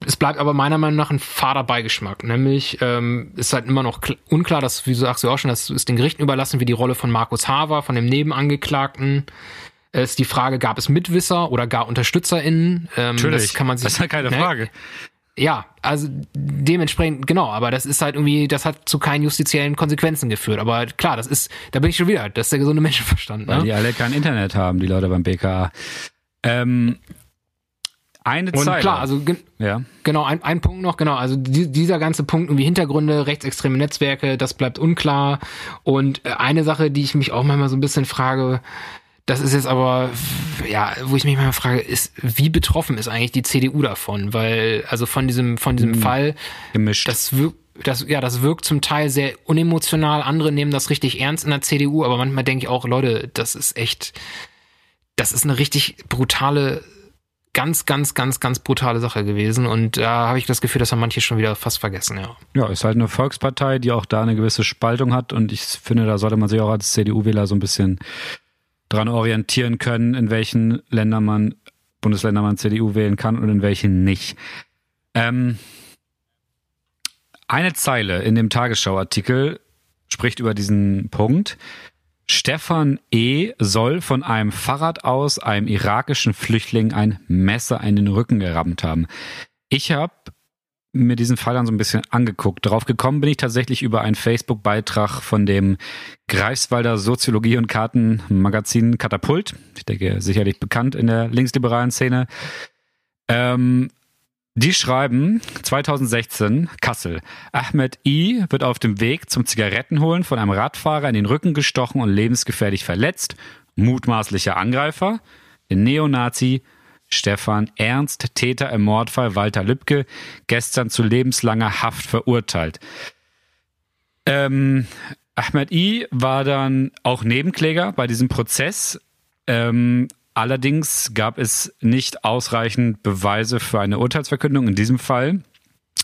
Speaker 2: es bleibt aber meiner Meinung nach ein fader Beigeschmack. Nämlich ähm, ist halt immer noch unklar, dass, wie du sagst du auch schon, das ist den Gerichten überlassen, wie die Rolle von Markus Haver, von dem Nebenangeklagten. Es ist die Frage, gab es Mitwisser oder gar UnterstützerInnen?
Speaker 1: Ähm, Natürlich, das kann man sich, das ist halt keine ne? Frage
Speaker 2: ja, also dementsprechend, genau, aber das ist halt irgendwie, das hat zu keinen justiziellen Konsequenzen geführt. Aber klar, das ist, da bin ich schon wieder, das ist der gesunde Menschenverstand.
Speaker 1: Ne? Weil die alle kein Internet haben, die Leute beim BKA. Ähm, Eine
Speaker 2: Und
Speaker 1: Zeile.
Speaker 2: klar, also gen
Speaker 1: ja.
Speaker 2: genau, ein, ein Punkt noch, genau, also die, dieser ganze Punkt irgendwie Hintergründe, rechtsextreme Netzwerke, das bleibt unklar. Und äh, eine Sache, die ich mich auch manchmal so ein bisschen frage, das ist jetzt aber, ja, wo ich mich manchmal frage, ist, wie betroffen ist eigentlich die CDU davon? Weil, also von diesem, von diesem Fall,
Speaker 1: Gemischt.
Speaker 2: das wirkt, das, ja, das wirkt zum Teil sehr unemotional. Andere nehmen das richtig ernst in der CDU, aber manchmal denke ich auch, Leute, das ist echt, das ist eine richtig brutale, ganz, ganz, ganz, ganz brutale Sache gewesen. Und da habe ich das Gefühl, das haben manche schon wieder fast vergessen, ja.
Speaker 1: Ja, ist halt eine Volkspartei, die auch da eine gewisse Spaltung hat und ich finde, da sollte man sich auch als CDU-Wähler so ein bisschen dran orientieren können, in welchen Ländern man, Bundesländern man CDU wählen kann und in welchen nicht. Ähm, eine Zeile in dem Tagesschau-Artikel spricht über diesen Punkt. Stefan E. soll von einem Fahrrad aus einem irakischen Flüchtling ein Messer in den Rücken gerammt haben. Ich habe mir diesen Fall dann so ein bisschen angeguckt. Darauf gekommen bin ich tatsächlich über einen Facebook-Beitrag von dem Greifswalder Soziologie- und Kartenmagazin Katapult. Ich denke, sicherlich bekannt in der linksliberalen Szene. Ähm, die schreiben 2016 Kassel. Ahmed I wird auf dem Weg zum Zigarettenholen von einem Radfahrer in den Rücken gestochen und lebensgefährlich verletzt. Mutmaßlicher Angreifer, der Neonazi Stefan Ernst, Täter im Mordfall Walter Lübcke, gestern zu lebenslanger Haft verurteilt. Ähm, Ahmed I war dann auch Nebenkläger bei diesem Prozess. Ähm, allerdings gab es nicht ausreichend Beweise für eine Urteilsverkündung in diesem Fall.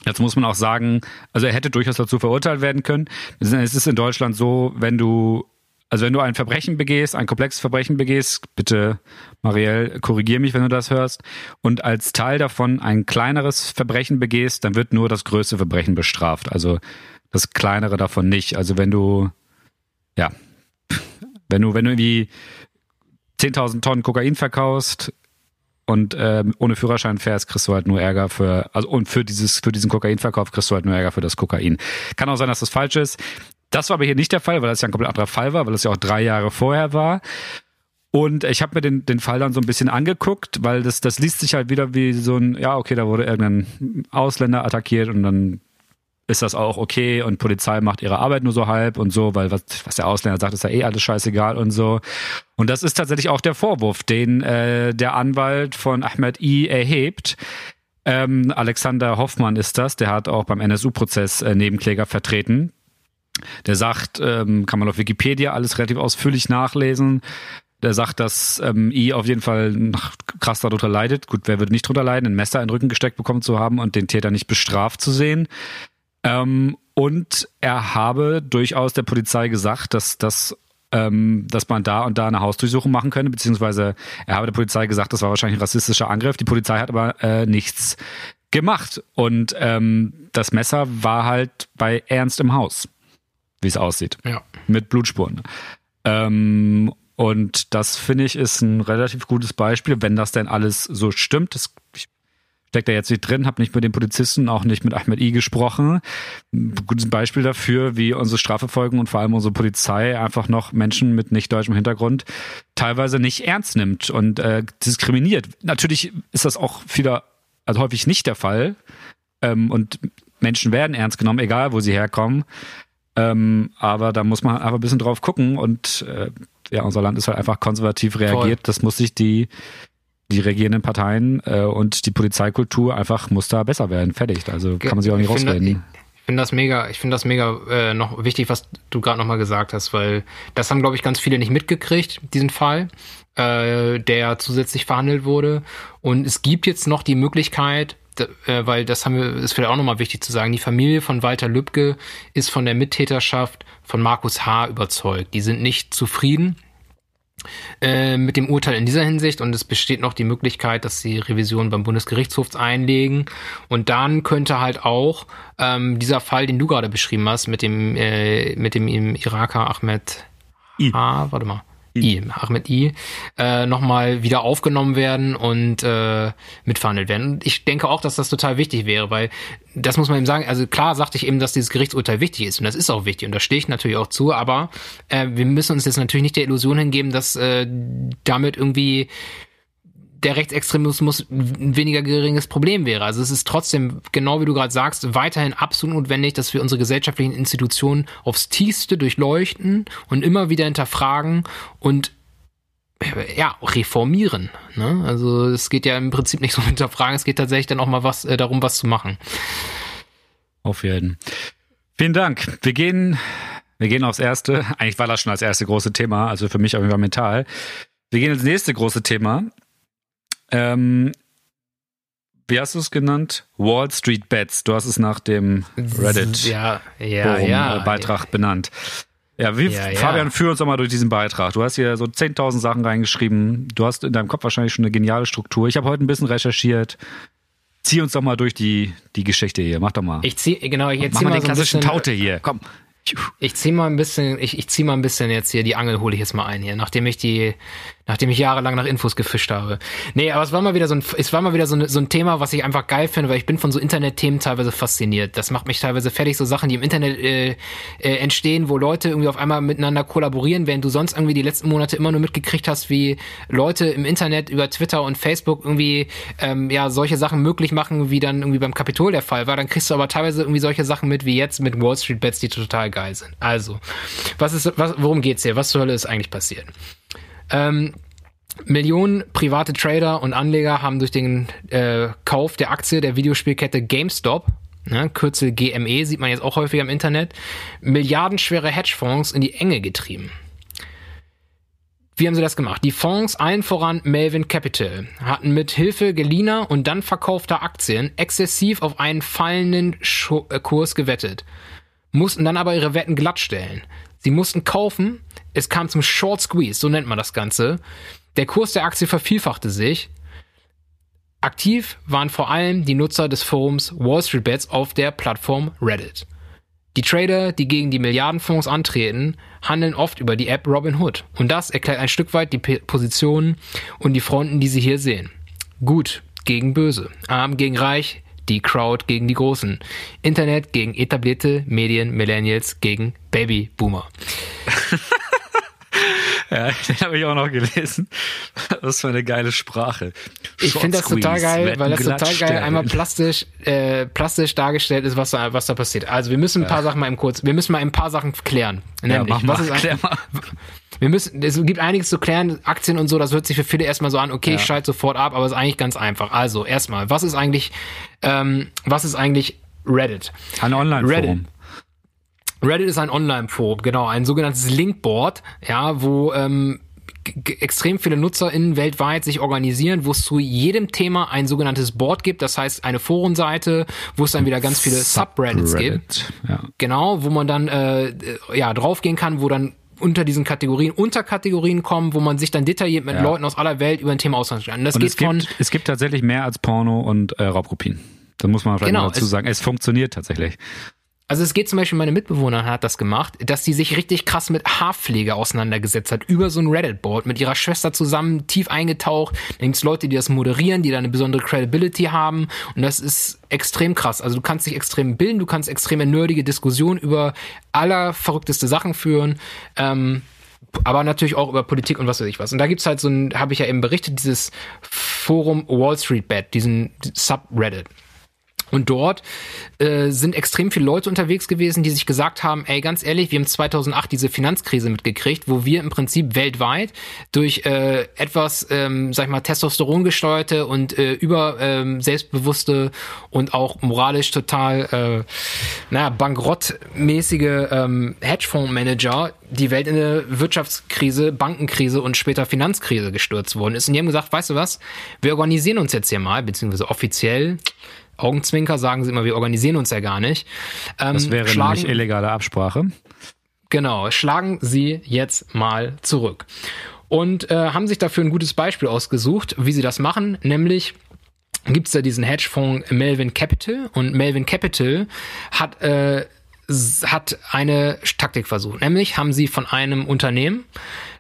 Speaker 1: Jetzt muss man auch sagen, also er hätte durchaus dazu verurteilt werden können. Es ist in Deutschland so, wenn du also wenn du ein Verbrechen begehst, ein komplexes Verbrechen begehst, bitte Marielle, korrigier mich, wenn du das hörst, und als Teil davon ein kleineres Verbrechen begehst, dann wird nur das größte Verbrechen bestraft. Also das kleinere davon nicht. Also wenn du, ja, wenn du, wenn du irgendwie 10.000 Tonnen Kokain verkaufst und äh, ohne Führerschein fährst, kriegst du halt nur Ärger für, also und für dieses, für diesen Kokainverkauf kriegst du halt nur Ärger für das Kokain. Kann auch sein, dass das falsch ist. Das war aber hier nicht der Fall, weil das ja ein komplett anderer Fall war, weil das ja auch drei Jahre vorher war. Und ich habe mir den, den Fall dann so ein bisschen angeguckt, weil das, das liest sich halt wieder wie so ein, ja, okay, da wurde irgendein Ausländer attackiert und dann ist das auch okay und Polizei macht ihre Arbeit nur so halb und so, weil was, was der Ausländer sagt, ist ja eh alles scheißegal und so. Und das ist tatsächlich auch der Vorwurf, den äh, der Anwalt von Ahmed I erhebt. Ähm, Alexander Hoffmann ist das, der hat auch beim NSU-Prozess äh, Nebenkläger vertreten. Der sagt, ähm, kann man auf Wikipedia alles relativ ausführlich nachlesen. Der sagt, dass ähm, I auf jeden Fall krass darunter leidet. Gut, wer würde nicht drunter leiden, ein Messer in den Rücken gesteckt bekommen zu haben und den Täter nicht bestraft zu sehen. Ähm, und er habe durchaus der Polizei gesagt, dass das ähm, dass man da und da eine Hausdurchsuchung machen könne, beziehungsweise er habe der Polizei gesagt, das war wahrscheinlich ein rassistischer Angriff. Die Polizei hat aber äh, nichts gemacht und ähm, das Messer war halt bei Ernst im Haus, wie es aussieht,
Speaker 2: Ja.
Speaker 1: mit Blutspuren. Ähm, und das finde ich ist ein relativ gutes Beispiel, wenn das denn alles so stimmt. Das, ich steckt da jetzt nicht drin, habe nicht mit den Polizisten, auch nicht mit Ahmed I gesprochen. Ein gutes Beispiel dafür, wie unsere Strafverfolgung und vor allem unsere Polizei einfach noch Menschen mit nicht deutschem Hintergrund teilweise nicht ernst nimmt und äh, diskriminiert. Natürlich ist das auch wieder, also häufig nicht der Fall. Ähm, und Menschen werden ernst genommen, egal wo sie herkommen. Ähm, aber da muss man einfach ein bisschen drauf gucken und äh, ja, unser Land ist halt einfach konservativ reagiert.
Speaker 2: Voll.
Speaker 1: Das muss sich die die regierenden Parteien äh, und die Polizeikultur einfach muss da besser werden. Fertig. Also kann man sich auch nicht
Speaker 2: Ich
Speaker 1: rausreden.
Speaker 2: Ich finde das mega, ich finde das mega äh, noch wichtig, was du gerade nochmal gesagt hast, weil das haben, glaube ich, ganz viele nicht mitgekriegt, diesen Fall, äh, der zusätzlich verhandelt wurde. Und es gibt jetzt noch die Möglichkeit, weil das haben wir, ist vielleicht auch nochmal wichtig zu sagen, die Familie von Walter Lübcke ist von der Mittäterschaft von Markus H. überzeugt. Die sind nicht zufrieden äh, mit dem Urteil in dieser Hinsicht und es besteht noch die Möglichkeit, dass sie Revision beim Bundesgerichtshof einlegen und dann könnte halt auch ähm, dieser Fall, den du gerade beschrieben hast, mit dem äh, mit dem im Iraker Ahmed
Speaker 1: I.
Speaker 2: Ah, warte mal. I, Ahmed I, äh, nochmal wieder aufgenommen werden und äh, mitverhandelt werden. Und ich denke auch, dass das total wichtig wäre, weil das muss man eben sagen, also klar sagte ich eben, dass dieses Gerichtsurteil wichtig ist und das ist auch wichtig und da stehe ich natürlich auch zu, aber äh, wir müssen uns jetzt natürlich nicht der Illusion hingeben, dass äh, damit irgendwie der Rechtsextremismus ein weniger geringes Problem wäre. Also es ist trotzdem, genau wie du gerade sagst, weiterhin absolut notwendig, dass wir unsere gesellschaftlichen Institutionen aufs tiefste durchleuchten und immer wieder hinterfragen und ja, reformieren. Ne? Also es geht ja im Prinzip nicht so um hinterfragen, es geht tatsächlich dann auch mal was äh, darum, was zu machen.
Speaker 1: Auf jeden. Vielen Dank. Wir gehen, wir gehen aufs erste. Eigentlich war das schon das erste große Thema, also für mich auf jeden Fall mental. Wir gehen ins nächste große Thema. Ähm, wie hast du es genannt? Wall Street Bets. Du hast es nach dem Reddit
Speaker 2: ja, ja, ja,
Speaker 1: Beitrag ja. benannt. Ja, wie, Fabian, führ uns doch mal durch diesen Beitrag. Du hast hier so 10.000 Sachen reingeschrieben. Du hast in deinem Kopf wahrscheinlich schon eine geniale Struktur. Ich habe heute ein bisschen recherchiert. Zieh uns doch mal durch die, die Geschichte hier. Mach doch mal.
Speaker 2: Ich zieh, genau, ich
Speaker 1: zieh mal, mal den klassischen bisschen, Taute hier. Komm.
Speaker 2: Ich zieh mal ein bisschen, ich, ich zieh mal ein bisschen jetzt hier, die Angel hole ich jetzt mal ein hier, nachdem ich die, nachdem ich jahrelang nach Infos gefischt habe. Nee, aber es war mal wieder so ein, es war mal wieder so, ein, so ein Thema, was ich einfach geil finde, weil ich bin von so Internetthemen teilweise fasziniert. Das macht mich teilweise fertig, so Sachen, die im Internet äh, äh, entstehen, wo Leute irgendwie auf einmal miteinander kollaborieren, während du sonst irgendwie die letzten Monate immer nur mitgekriegt hast, wie Leute im Internet über Twitter und Facebook irgendwie ähm, ja solche Sachen möglich machen, wie dann irgendwie beim Kapitol der Fall war. Dann kriegst du aber teilweise irgendwie solche Sachen mit, wie jetzt mit Wall Street Bets, die total geil sind. Also, was ist, was, worum geht's hier? Was zur Hölle ist eigentlich passiert? Ähm, Millionen private Trader und Anleger haben durch den äh, Kauf der Aktie der Videospielkette GameStop, ne, Kürzel GME sieht man jetzt auch häufig im Internet, milliardenschwere Hedgefonds in die Enge getrieben. Wie haben sie das gemacht? Die Fonds, allen voran Melvin Capital, hatten mit Hilfe geliehener und dann verkaufter Aktien exzessiv auf einen fallenden äh, Kurs gewettet, mussten dann aber ihre Wetten glattstellen. Sie mussten kaufen, es kam zum Short Squeeze, so nennt man das Ganze. Der Kurs der Aktie vervielfachte sich. Aktiv waren vor allem die Nutzer des Forums Wall Street Bets auf der Plattform Reddit. Die Trader, die gegen die Milliardenfonds antreten, handeln oft über die App Robinhood. Und das erklärt ein Stück weit die Positionen und die Fronten, die Sie hier sehen. Gut gegen böse, arm gegen reich, die Crowd gegen die Großen, Internet gegen etablierte Medien, Millennials gegen Babyboomer.
Speaker 1: Ja, den habe ich auch noch gelesen. Das ist eine geile Sprache.
Speaker 2: Ich finde das total geil, weil das total geil einmal plastisch, äh, plastisch dargestellt ist, was da, was da passiert. Also wir müssen ein paar ja. Sachen mal im kurz, wir müssen mal ein paar Sachen klären. Nämlich, ja, was mal, ist ein, mal. Wir müssen, es gibt einiges zu klären, Aktien und so, das hört sich für viele erstmal so an, okay, ja. ich schalte sofort ab, aber es ist eigentlich ganz einfach. Also, erstmal, was ist eigentlich, ähm, was ist eigentlich Reddit?
Speaker 1: Ein Online-Forum.
Speaker 2: Reddit ist ein Online-Forum, genau, ein sogenanntes Linkboard, ja, wo ähm, extrem viele NutzerInnen weltweit sich organisieren, wo es zu jedem Thema ein sogenanntes Board gibt, das heißt eine Forenseite, wo es dann wieder ganz viele Subreddits gibt. Ja. Genau, wo man dann äh, ja draufgehen kann, wo dann unter diesen Kategorien Unterkategorien kommen, wo man sich dann detailliert mit ja. Leuten aus aller Welt über ein Thema austauschen kann.
Speaker 1: Das und geht es gibt, von es gibt tatsächlich mehr als Porno und äh, Raubkopien. Da muss man vielleicht genau, dazu sagen. Es funktioniert tatsächlich.
Speaker 2: Also es geht zum Beispiel, meine Mitbewohnerin hat das gemacht, dass sie sich richtig krass mit Haarpflege auseinandergesetzt hat, über so ein Reddit-Board, mit ihrer Schwester zusammen, tief eingetaucht. Da gibt es Leute, die das moderieren, die da eine besondere Credibility haben und das ist extrem krass. Also du kannst dich extrem bilden, du kannst extreme nerdige Diskussionen über allerverrückteste Sachen führen. Ähm, aber natürlich auch über Politik und was weiß ich was. Und da gibt's halt so ein, habe ich ja eben berichtet, dieses Forum Wall Street Bet, diesen Subreddit. Und dort äh, sind extrem viele Leute unterwegs gewesen, die sich gesagt haben, ey, ganz ehrlich, wir haben 2008 diese Finanzkrise mitgekriegt, wo wir im Prinzip weltweit durch äh, etwas, ähm, sag ich mal, Testosteron gesteuerte und äh, über ähm, selbstbewusste und auch moralisch total, äh, naja, bankrottmäßige ähm, Hedgefondsmanager die Welt in eine Wirtschaftskrise, Bankenkrise und später Finanzkrise gestürzt worden ist. Und die haben gesagt, weißt du was, wir organisieren uns jetzt hier mal, beziehungsweise offiziell Augenzwinker sagen sie immer, wir organisieren uns ja gar nicht.
Speaker 1: Ähm, das wäre schlagen, nämlich illegale Absprache.
Speaker 2: Genau, schlagen sie jetzt mal zurück. Und äh, haben sich dafür ein gutes Beispiel ausgesucht, wie sie das machen, nämlich gibt es da diesen Hedgefonds Melvin Capital und Melvin Capital hat äh, hat eine Taktik versucht. Nämlich haben sie von einem Unternehmen,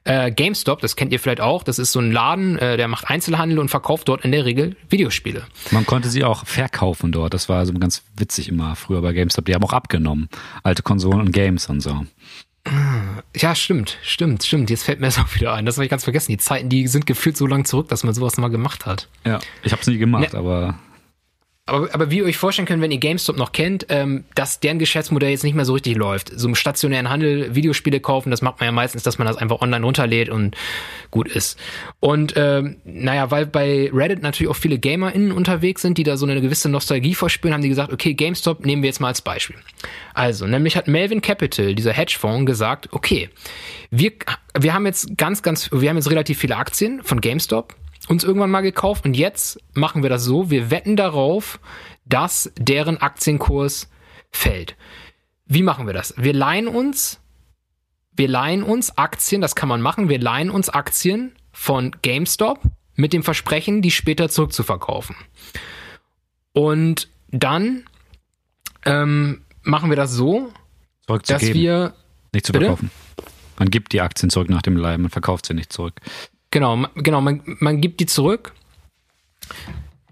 Speaker 2: äh, GameStop, das kennt ihr vielleicht auch, das ist so ein Laden, äh, der macht Einzelhandel und verkauft dort in der Regel Videospiele.
Speaker 1: Man konnte sie auch verkaufen dort. Das war also ganz witzig immer früher bei GameStop. Die haben auch abgenommen. Alte Konsolen und Games und so.
Speaker 2: ja, stimmt, stimmt, stimmt. Jetzt fällt mir das auch wieder ein. Das habe ich ganz vergessen. Die Zeiten, die sind gefühlt so lang zurück, dass man sowas mal gemacht hat.
Speaker 1: Ja, ich habe es nie gemacht, ne, aber
Speaker 2: aber, aber wie ihr euch vorstellen könnt, wenn ihr GameStop noch kennt, ähm, dass deren Geschäftsmodell jetzt nicht mehr so richtig läuft. So im stationären Handel Videospiele kaufen, das macht man ja meistens, dass man das einfach online runterlädt und gut ist. Und ähm, naja, weil bei Reddit natürlich auch viele GamerInnen unterwegs sind, die da so eine gewisse Nostalgie verspüren, haben die gesagt, okay, GameStop nehmen wir jetzt mal als Beispiel. Also, nämlich hat Melvin Capital, dieser Hedgefonds, gesagt, okay, wir, wir haben jetzt ganz, ganz, wir haben jetzt relativ viele Aktien von GameStop uns irgendwann mal gekauft und jetzt machen wir das so, wir wetten darauf, dass deren Aktienkurs fällt. Wie machen wir das? Wir leihen uns, wir leihen uns Aktien, das kann man machen, wir leihen uns Aktien von GameStop mit dem Versprechen, die später zurückzuverkaufen. Und dann ähm, machen wir das so, dass wir
Speaker 1: nicht zu verkaufen. Man gibt die Aktien zurück nach dem Leih, man verkauft sie nicht zurück.
Speaker 2: Genau, genau, man, man gibt die zurück.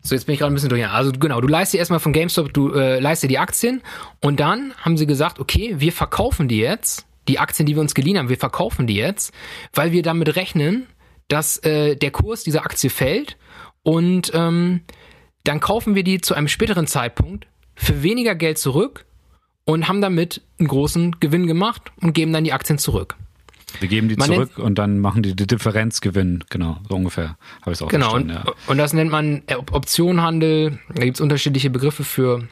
Speaker 2: So, jetzt bin ich gerade ein bisschen durch. Also genau, du leistest dir erstmal von GameStop, du äh, leistest die Aktien und dann haben sie gesagt, okay, wir verkaufen die jetzt, die Aktien, die wir uns geliehen haben, wir verkaufen die jetzt, weil wir damit rechnen, dass äh, der Kurs dieser Aktie fällt und ähm, dann kaufen wir die zu einem späteren Zeitpunkt für weniger Geld zurück und haben damit einen großen Gewinn gemacht und geben dann die Aktien zurück.
Speaker 1: Wir geben die man zurück und dann machen die die Differenz gewinnen. Genau, so ungefähr habe ich es auch
Speaker 2: genau,
Speaker 1: verstanden.
Speaker 2: Genau, und, ja. und das nennt man Optionhandel. Da gibt es unterschiedliche Begriffe für.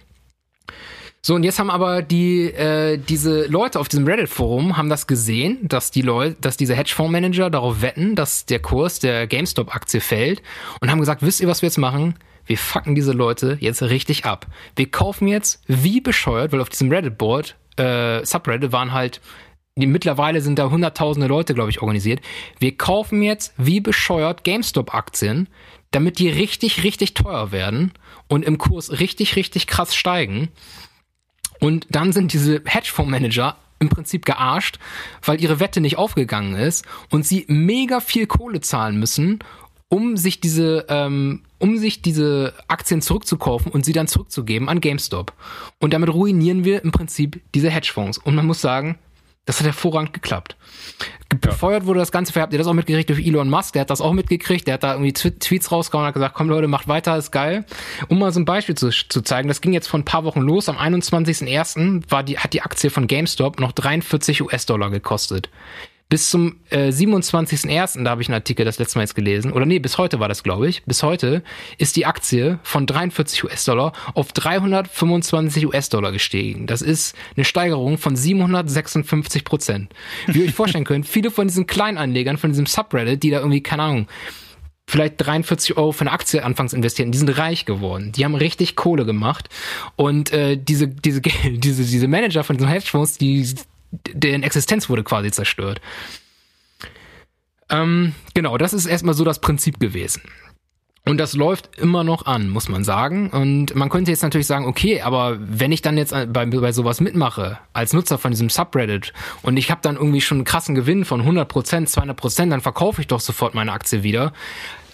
Speaker 2: So, und jetzt haben aber die, äh, diese Leute auf diesem Reddit-Forum haben das gesehen, dass die Leute, dass diese Hedgefondsmanager darauf wetten, dass der Kurs der GameStop-Aktie fällt und haben gesagt, wisst ihr, was wir jetzt machen? Wir fucken diese Leute jetzt richtig ab. Wir kaufen jetzt wie bescheuert, weil auf diesem Reddit-Board, äh, Subreddit waren halt mittlerweile sind da hunderttausende Leute, glaube ich, organisiert. Wir kaufen jetzt wie bescheuert GameStop-Aktien, damit die richtig, richtig teuer werden und im Kurs richtig, richtig krass steigen. Und dann sind diese Hedgefondsmanager im Prinzip gearscht, weil ihre Wette nicht aufgegangen ist und sie mega viel Kohle zahlen müssen, um sich diese, ähm, um sich diese Aktien zurückzukaufen und sie dann zurückzugeben an GameStop. Und damit ruinieren wir im Prinzip diese Hedgefonds. Und man muss sagen, das hat hervorragend geklappt. Befeuert wurde das Ganze, habt ihr das auch mitgekriegt durch Elon Musk, der hat das auch mitgekriegt, der hat da irgendwie Tweets rausgehauen und hat gesagt, komm Leute, macht weiter, ist geil. Um mal so ein Beispiel zu, zu zeigen, das ging jetzt vor ein paar Wochen los, am 21.01. war die, hat die Aktie von GameStop noch 43 US-Dollar gekostet. Bis zum äh, 27.01., da habe ich einen Artikel das letzte Mal jetzt gelesen, oder nee, bis heute war das, glaube ich, bis heute ist die Aktie von 43 US-Dollar auf 325 US-Dollar gestiegen. Das ist eine Steigerung von 756 Prozent. Wie ihr euch vorstellen könnt, viele von diesen Kleinanlegern, von diesem Subreddit, die da irgendwie, keine Ahnung, vielleicht 43 Euro für eine Aktie anfangs investieren. Die sind reich geworden. Die haben richtig Kohle gemacht. Und äh, diese, diese, diese, diese Manager von diesen Hedgefonds, die deren Existenz wurde quasi zerstört. Ähm, genau, das ist erstmal so das Prinzip gewesen. Und das läuft immer noch an, muss man sagen. Und man könnte jetzt natürlich sagen, okay, aber wenn ich dann jetzt bei, bei sowas mitmache, als Nutzer von diesem Subreddit, und ich habe dann irgendwie schon einen krassen Gewinn von 100%, 200%, dann verkaufe ich doch sofort meine Aktie wieder.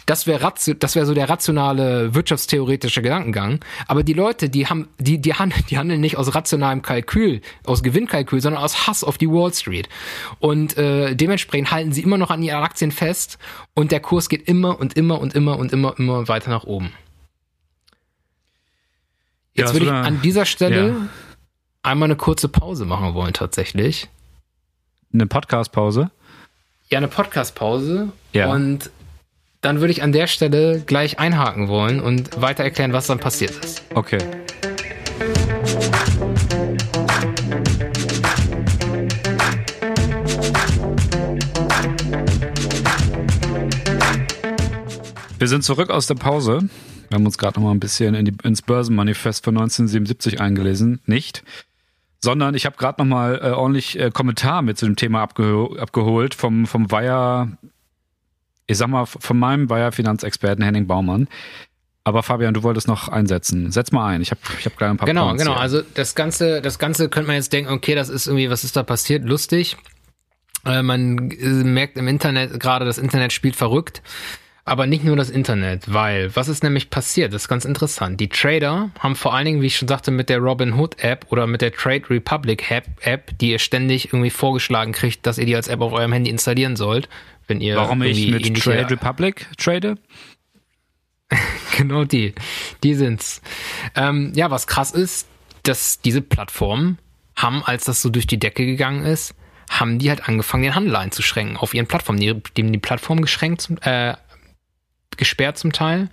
Speaker 2: Das wäre das wäre so der rationale wirtschaftstheoretische Gedankengang. Aber die Leute, die haben, die, die handeln, die handeln nicht aus rationalem Kalkül, aus Gewinnkalkül, sondern aus Hass auf die Wall Street. Und äh, dementsprechend halten sie immer noch an ihren Aktien fest und der Kurs geht immer und immer und immer und immer immer weiter nach oben. Jetzt ja, würde ich an dieser Stelle ja. einmal eine kurze Pause machen wollen, tatsächlich.
Speaker 1: Eine Podcast-Pause?
Speaker 2: Ja, eine Podcast-Pause. Ja. Und dann würde ich an der Stelle gleich einhaken wollen und weiter erklären, was dann passiert ist.
Speaker 1: Okay. Wir sind zurück aus der Pause. Wir haben uns gerade noch mal ein bisschen in die, ins Börsenmanifest von 1977 eingelesen. Nicht. Sondern ich habe gerade noch mal äh, ordentlich äh, Kommentar mit zu dem Thema abgeh abgeholt vom, vom Weiher ich sag mal, von meinem Bayer Finanzexperten Henning Baumann. Aber Fabian, du wolltest noch einsetzen. Setz mal ein. Ich habe ich hab gleich ein paar
Speaker 2: Genau,
Speaker 1: Points
Speaker 2: genau. Hier. Also das Ganze, das Ganze könnte man jetzt denken, okay, das ist irgendwie, was ist da passiert? Lustig. Äh, man äh, merkt im Internet gerade, das Internet spielt verrückt. aber nicht nur das Internet, weil was ist nämlich passiert? Das ist ganz interessant. Die Trader haben vor allen Dingen, wie ich schon sagte, mit der Robinhood App oder mit der Trade Republic App, App, die ihr ständig irgendwie vorgeschlagen kriegt, dass ihr die als App auf eurem Handy installieren sollt, wenn ihr
Speaker 1: Warum ich mit Trade Republic trade?
Speaker 2: genau die, die sind's. Ähm, ja, was krass ist, dass diese Plattformen haben, als das so durch die Decke gegangen ist, haben die halt angefangen, den Handel einzuschränken auf ihren Plattformen. Die, die, die Plattform geschränkt, äh, gesperrt zum Teil.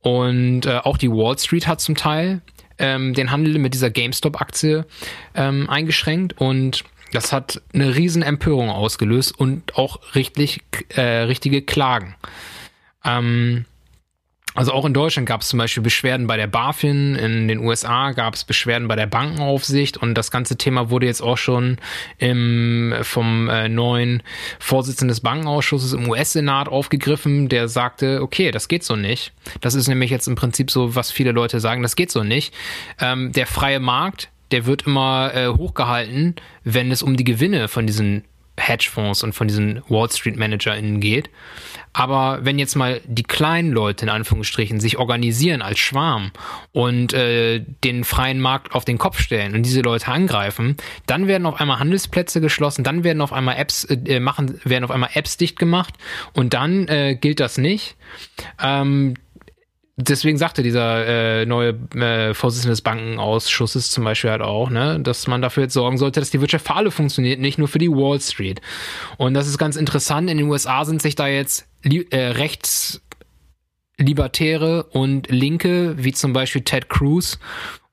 Speaker 2: Und äh, auch die Wall Street hat zum Teil ähm, den Handel mit dieser GameStop-Aktie ähm, eingeschränkt und das hat eine riesen Empörung ausgelöst und auch richtig, äh, richtige Klagen. Ähm, also auch in Deutschland gab es zum Beispiel Beschwerden bei der BaFin, in den USA gab es Beschwerden bei der Bankenaufsicht und das ganze Thema wurde jetzt auch schon im, vom äh, neuen Vorsitzenden des Bankenausschusses im US-Senat aufgegriffen, der sagte, okay, das geht so nicht. Das ist nämlich jetzt im Prinzip so, was viele Leute sagen, das geht so nicht. Ähm, der freie Markt, der wird immer äh, hochgehalten, wenn es um die Gewinne von diesen Hedgefonds und von diesen Wall Street ManagerInnen geht. Aber wenn jetzt mal die kleinen Leute in Anführungsstrichen sich organisieren als Schwarm und äh, den freien Markt auf den Kopf stellen und diese Leute angreifen, dann werden auf einmal Handelsplätze geschlossen, dann werden auf einmal Apps äh, machen, werden auf einmal Apps dicht gemacht und dann äh, gilt das nicht. Ähm, deswegen sagte dieser äh, neue äh, Vorsitzende des Bankenausschusses zum Beispiel halt auch, ne, dass man dafür jetzt sorgen sollte, dass die Wirtschaft für alle funktioniert, nicht nur für die Wall Street. Und das ist ganz interessant. In den USA sind sich da jetzt äh, Rechtslibertäre und Linke, wie zum Beispiel Ted Cruz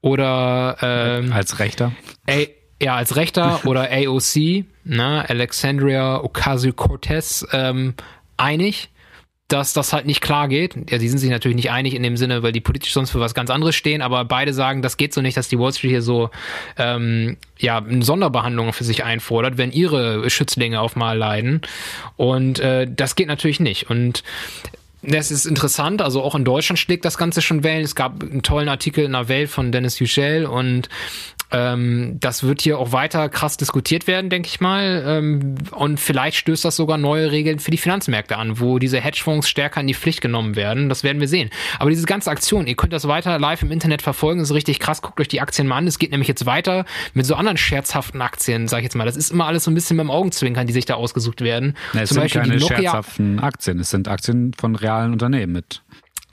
Speaker 2: oder ähm,
Speaker 1: als Rechter.
Speaker 2: A ja, als Rechter oder AOC, ne, Alexandria Ocasio-Cortez, ähm, einig dass das halt nicht klar geht. Ja, die sind sich natürlich nicht einig in dem Sinne, weil die politisch sonst für was ganz anderes stehen, aber beide sagen, das geht so nicht, dass die Wall Street hier so ähm, ja eine Sonderbehandlung für sich einfordert, wenn ihre Schützlinge auf mal leiden. Und äh, das geht natürlich nicht. Und das ist interessant, also auch in Deutschland schlägt das Ganze schon Wellen. Es gab einen tollen Artikel in der Welt von Dennis Yücel und ähm, das wird hier auch weiter krass diskutiert werden, denke ich mal. Ähm, und vielleicht stößt das sogar neue Regeln für die Finanzmärkte an, wo diese Hedgefonds stärker in die Pflicht genommen werden. Das werden wir sehen. Aber diese ganze Aktion, ihr könnt das weiter live im Internet verfolgen, das ist richtig krass. Guckt euch die Aktien mal an. Es geht nämlich jetzt weiter mit so anderen scherzhaften Aktien, sag ich jetzt mal. Das ist immer alles so ein bisschen mit dem Augenzwinkern, die sich da ausgesucht werden.
Speaker 1: Ja, es Zum sind Beispiel keine die Nokia scherzhaften Aktien. Es sind Aktien von realen Unternehmen mit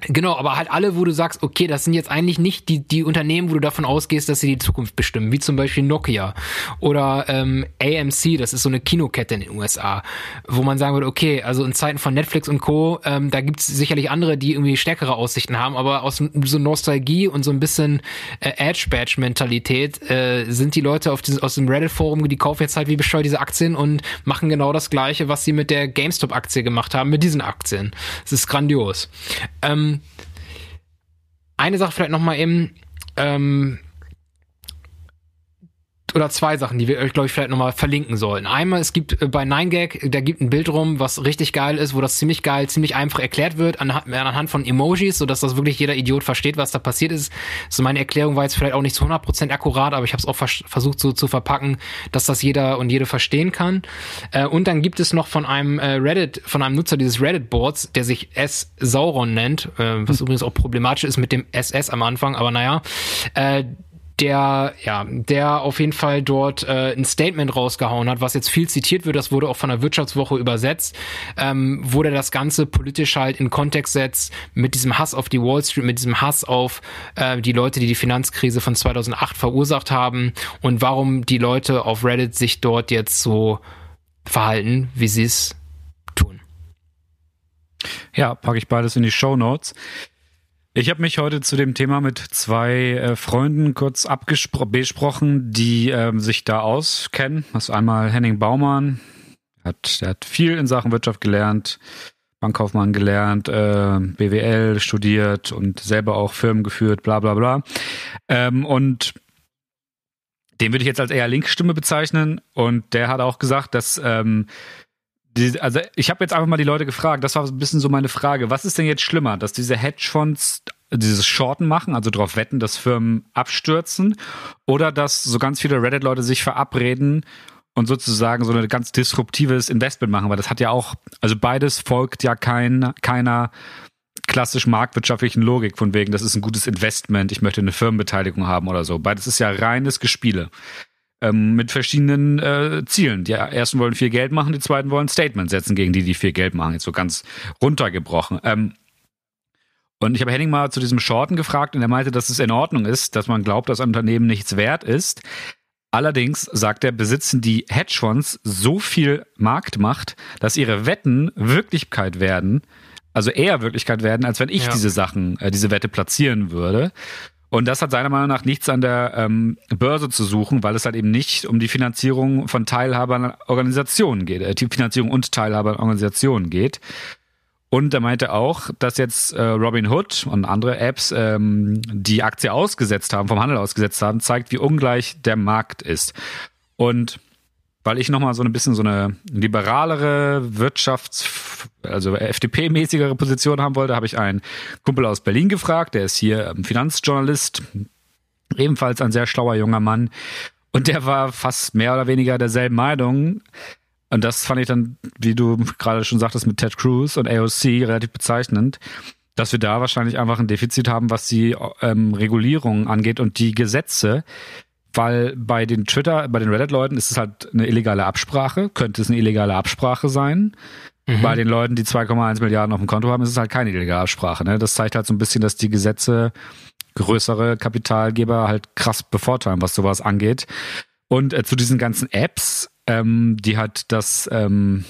Speaker 2: Genau, aber halt alle, wo du sagst, okay, das sind jetzt eigentlich nicht die, die Unternehmen, wo du davon ausgehst, dass sie die Zukunft bestimmen, wie zum Beispiel Nokia oder ähm, AMC, das ist so eine Kinokette in den USA, wo man sagen würde, okay, also in Zeiten von Netflix und Co., ähm, da gibt's sicherlich andere, die irgendwie stärkere Aussichten haben, aber aus so Nostalgie und so ein bisschen äh, Edge-Badge-Mentalität äh, sind die Leute auf dieses, aus dem Reddit-Forum, die kaufen jetzt halt wie bescheuert diese Aktien und machen genau das Gleiche, was sie mit der GameStop-Aktie gemacht haben, mit diesen Aktien. Es ist grandios. Ähm, ähm, eine Sache vielleicht nochmal eben. Ähm, oder zwei Sachen, die wir euch, glaube ich, vielleicht nochmal verlinken sollten. Einmal, es gibt äh, bei 9gag, da gibt ein Bild rum, was richtig geil ist, wo das ziemlich geil, ziemlich einfach erklärt wird, anhand, anhand von Emojis, sodass das wirklich jeder Idiot versteht, was da passiert ist. So meine Erklärung war jetzt vielleicht auch nicht zu 100% akkurat, aber ich habe es auch vers versucht so zu verpacken, dass das jeder und jede verstehen kann. Äh, und dann gibt es noch von einem äh, Reddit, von einem Nutzer dieses Reddit-Boards, der sich S. Sauron nennt, äh, was hm. übrigens auch problematisch ist mit dem SS am Anfang, aber naja, äh, der, ja, der auf jeden Fall dort äh, ein Statement rausgehauen hat, was jetzt viel zitiert wird, das wurde auch von der Wirtschaftswoche übersetzt, ähm, wo das Ganze politisch halt in Kontext setzt mit diesem Hass auf die Wall Street, mit diesem Hass auf äh, die Leute, die die Finanzkrise von 2008 verursacht haben und warum die Leute auf Reddit sich dort jetzt so verhalten, wie sie es tun.
Speaker 1: Ja, packe ich beides in die Show Notes. Ich habe mich heute zu dem Thema mit zwei äh, Freunden kurz besprochen, die ähm, sich da auskennen. Das ist einmal Henning Baumann, hat, der hat viel in Sachen Wirtschaft gelernt, Bankkaufmann gelernt, äh, BWL studiert und selber auch Firmen geführt, bla bla bla. Ähm, und den würde ich jetzt als eher Linkstimme bezeichnen. Und der hat auch gesagt, dass ähm, die, also ich habe jetzt einfach mal die Leute gefragt, das war ein bisschen so meine Frage, was ist denn jetzt schlimmer, dass diese Hedgefonds dieses Shorten machen, also darauf wetten, dass Firmen abstürzen, oder dass so ganz viele Reddit-Leute sich verabreden und sozusagen so ein ganz disruptives Investment machen, weil das hat ja auch, also beides folgt ja kein, keiner klassisch marktwirtschaftlichen Logik von wegen, das ist ein gutes Investment, ich möchte eine Firmenbeteiligung haben oder so. Beides ist ja reines Gespiele ähm, mit verschiedenen äh, Zielen. Die ersten wollen viel Geld machen, die zweiten wollen Statement setzen gegen die, die viel Geld machen. Jetzt so ganz runtergebrochen. Ähm, und ich habe Henning mal zu diesem Shorten gefragt und er meinte, dass es in Ordnung ist, dass man glaubt, dass ein Unternehmen nichts wert ist. Allerdings, sagt er, besitzen die Hedgefonds so viel Marktmacht, dass ihre Wetten Wirklichkeit werden, also eher Wirklichkeit werden, als wenn ich ja. diese Sachen, äh, diese Wette platzieren würde. Und das hat seiner Meinung nach nichts an der ähm, Börse zu suchen, weil es halt eben nicht um die Finanzierung von Teilhabern Organisationen geht, äh, die Finanzierung und Teilhaber Organisationen geht. Und er meinte auch, dass jetzt äh, Robin Hood und andere Apps ähm, die Aktie ausgesetzt haben, vom Handel ausgesetzt haben, zeigt, wie ungleich der Markt ist. Und weil ich nochmal so ein bisschen so eine liberalere Wirtschafts-, also FDP-mäßigere Position haben wollte, habe ich einen Kumpel aus Berlin gefragt, der ist hier Finanzjournalist, ebenfalls ein sehr schlauer junger Mann. Und der war fast mehr oder weniger derselben Meinung. Und das fand ich dann, wie du gerade schon sagtest, mit Ted Cruz und AOC relativ bezeichnend, dass wir da wahrscheinlich einfach ein Defizit haben, was die ähm, Regulierung angeht und die Gesetze, weil bei den Twitter, bei den Reddit-Leuten ist es halt eine illegale Absprache, könnte es eine illegale Absprache sein. Mhm. Bei den Leuten, die 2,1 Milliarden auf dem Konto haben, ist es halt keine illegale Absprache. Ne? Das zeigt halt so ein bisschen, dass die Gesetze größere Kapitalgeber halt krass bevorteilen, was sowas angeht. Und äh, zu diesen ganzen Apps, ähm, die halt das ähm,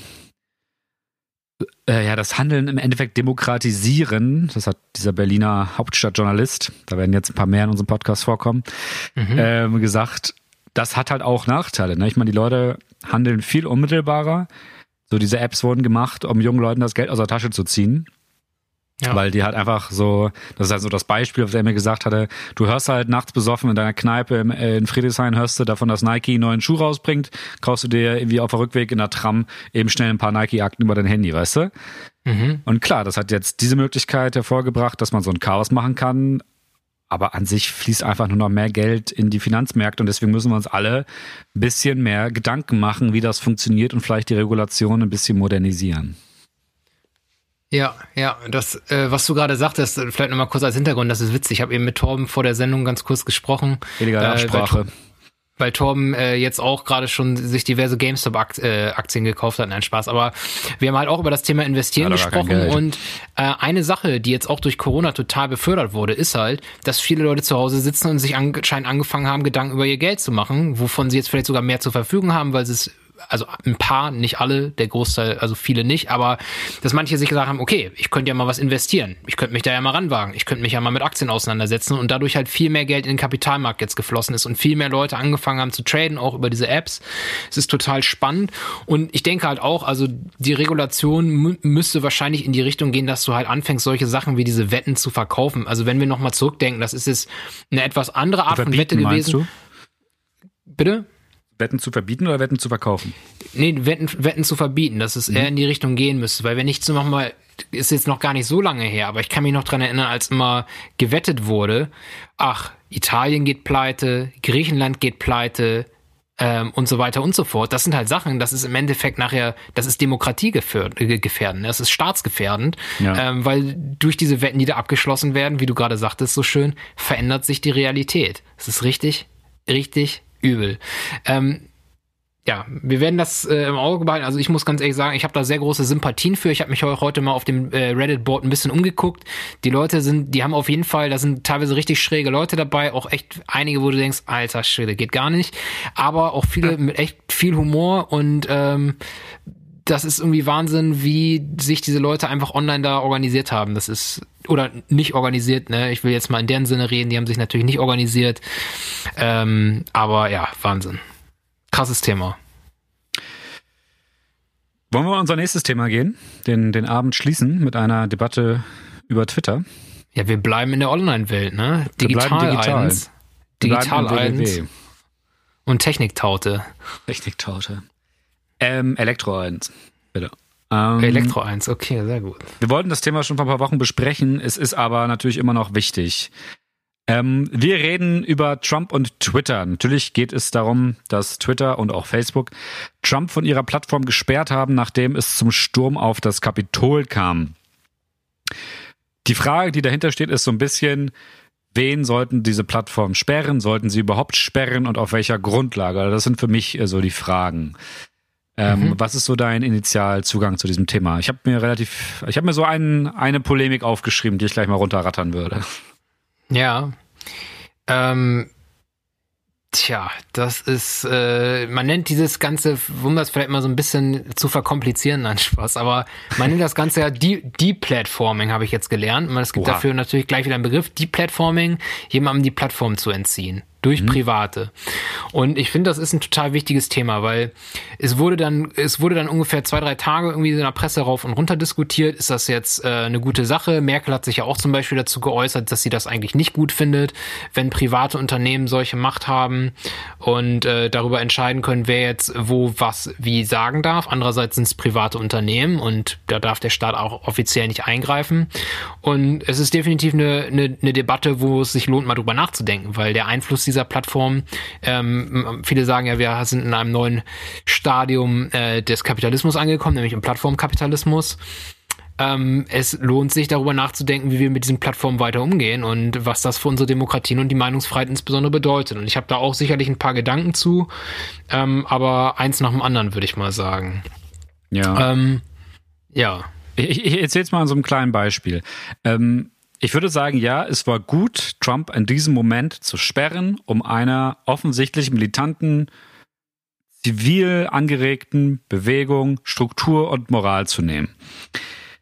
Speaker 1: äh, ja, das Handeln im Endeffekt demokratisieren, das hat dieser Berliner Hauptstadtjournalist, da werden jetzt ein paar mehr in unserem Podcast vorkommen, mhm. ähm, gesagt, das hat halt auch Nachteile. Ne? Ich meine, die Leute handeln viel unmittelbarer. So diese Apps wurden gemacht, um jungen Leuten das Geld aus der Tasche zu ziehen. Ja. Weil die halt einfach so, das ist halt so das Beispiel, was er mir gesagt hatte, du hörst halt nachts besoffen in deiner Kneipe in Friedrichshain, hörst du davon, dass Nike einen neuen Schuh rausbringt, kaufst du dir irgendwie auf der Rückweg in der Tram eben schnell ein paar Nike-Akten über dein Handy, weißt du? Mhm. Und klar, das hat jetzt diese Möglichkeit hervorgebracht, dass man so ein Chaos machen kann, aber an sich fließt einfach nur noch mehr Geld in die Finanzmärkte und deswegen müssen wir uns alle ein bisschen mehr Gedanken machen, wie das funktioniert und vielleicht die Regulation ein bisschen modernisieren.
Speaker 2: Ja, ja, das, äh, was du gerade sagtest, äh, vielleicht nochmal kurz als Hintergrund, das ist witzig. Ich habe eben mit Torben vor der Sendung ganz kurz gesprochen.
Speaker 1: Illegale Absprache.
Speaker 2: Äh, weil Torben äh, jetzt auch gerade schon sich diverse GameStop-Aktien äh, gekauft hat. Nein, Spaß. Aber wir haben halt auch über das Thema Investieren ja, gesprochen. Und äh, eine Sache, die jetzt auch durch Corona total befördert wurde, ist halt, dass viele Leute zu Hause sitzen und sich anscheinend angefangen haben, Gedanken über ihr Geld zu machen, wovon sie jetzt vielleicht sogar mehr zur Verfügung haben, weil sie es also ein paar, nicht alle, der Großteil, also viele nicht, aber dass manche sich gesagt haben, okay, ich könnte ja mal was investieren, ich könnte mich da ja mal ranwagen, ich könnte mich ja mal mit Aktien auseinandersetzen und dadurch halt viel mehr Geld in den Kapitalmarkt jetzt geflossen ist und viel mehr Leute angefangen haben zu traden, auch über diese Apps. Es ist total spannend und ich denke halt auch, also die Regulation müsste wahrscheinlich in die Richtung gehen, dass du halt anfängst, solche Sachen wie diese Wetten zu verkaufen. Also wenn wir nochmal zurückdenken, das ist jetzt eine etwas andere Art von Wette gewesen. Bitte?
Speaker 1: Wetten zu verbieten oder Wetten zu verkaufen?
Speaker 2: Nee, Wetten, Wetten zu verbieten, dass es mhm. eher in die Richtung gehen müsste. Weil wenn ich zu nochmal, ist jetzt noch gar nicht so lange her, aber ich kann mich noch dran erinnern, als immer gewettet wurde, ach, Italien geht pleite, Griechenland geht pleite, ähm, und so weiter und so fort. Das sind halt Sachen, das ist im Endeffekt nachher, das ist Demokratie äh, gefährdend, das ist staatsgefährdend, ja. ähm, weil durch diese Wetten, die da abgeschlossen werden, wie du gerade sagtest, so schön, verändert sich die Realität. Das ist richtig, richtig übel. Ähm, ja, wir werden das äh, im Auge behalten. Also ich muss ganz ehrlich sagen, ich habe da sehr große Sympathien für. Ich habe mich heute mal auf dem äh, Reddit-Board ein bisschen umgeguckt. Die Leute sind, die haben auf jeden Fall, da sind teilweise richtig schräge Leute dabei, auch echt einige, wo du denkst, alter Schwede, geht gar nicht. Aber auch viele mit echt viel Humor und ähm, das ist irgendwie Wahnsinn, wie sich diese Leute einfach online da organisiert haben. Das ist oder nicht organisiert, ne? Ich will jetzt mal in deren Sinne reden, die haben sich natürlich nicht organisiert. Ähm, aber ja, Wahnsinn. Krasses Thema.
Speaker 1: Wollen wir unser nächstes Thema gehen? Den, den Abend schließen mit einer Debatte über Twitter.
Speaker 2: Ja, wir bleiben in der Online-Welt, ne? Digital, digital. eins. Digital eins. Und Techniktaute.
Speaker 1: Techniktaute. Ähm, Elektro 1, bitte.
Speaker 2: Ähm, Elektro 1, okay, sehr gut.
Speaker 1: Wir wollten das Thema schon vor ein paar Wochen besprechen. Es ist aber natürlich immer noch wichtig. Ähm, wir reden über Trump und Twitter. Natürlich geht es darum, dass Twitter und auch Facebook Trump von ihrer Plattform gesperrt haben, nachdem es zum Sturm auf das Kapitol kam. Die Frage, die dahinter steht, ist so ein bisschen, wen sollten diese Plattformen sperren? Sollten sie überhaupt sperren und auf welcher Grundlage? Das sind für mich äh, so die Fragen. Ähm, mhm. Was ist so dein Initialzugang zu diesem Thema? Ich habe mir relativ, ich habe mir so einen, eine Polemik aufgeschrieben, die ich gleich mal runterrattern würde.
Speaker 2: Ja. Ähm, Tja, das ist, äh, man nennt dieses Ganze, um das vielleicht mal so ein bisschen zu verkomplizieren, an Spaß, aber man nennt das Ganze ja Deplatforming, habe ich jetzt gelernt. Es gibt Oha. dafür natürlich gleich wieder einen Begriff, Deplatforming, jemandem die Plattform zu entziehen durch mhm. Private. Und ich finde, das ist ein total wichtiges Thema, weil es wurde dann, es wurde dann ungefähr zwei, drei Tage irgendwie in der Presse rauf und runter diskutiert. Ist das jetzt äh, eine gute Sache? Merkel hat sich ja auch zum Beispiel dazu geäußert, dass sie das eigentlich nicht gut findet, wenn private Unternehmen solche Macht haben und äh, darüber entscheiden können, wer jetzt wo was wie sagen darf. Andererseits sind es private Unternehmen und da darf der Staat auch offiziell nicht eingreifen. Und es ist definitiv eine, eine, eine Debatte, wo es sich lohnt, mal drüber nachzudenken, weil der Einfluss dieser dieser Plattform. Ähm, viele sagen ja, wir sind in einem neuen Stadium äh, des Kapitalismus angekommen, nämlich im Plattformkapitalismus. Ähm, es lohnt sich darüber nachzudenken, wie wir mit diesen Plattformen weiter umgehen und was das für unsere Demokratien und die Meinungsfreiheit insbesondere bedeutet. Und ich habe da auch sicherlich ein paar Gedanken zu, ähm, aber eins nach dem anderen würde ich mal sagen.
Speaker 1: Ja. Ähm, ja. Ich, ich erzähle jetzt mal an so einem kleinen Beispiel. Ähm, ich würde sagen, ja, es war gut, Trump in diesem Moment zu sperren, um einer offensichtlich militanten, zivil angeregten Bewegung Struktur und Moral zu nehmen.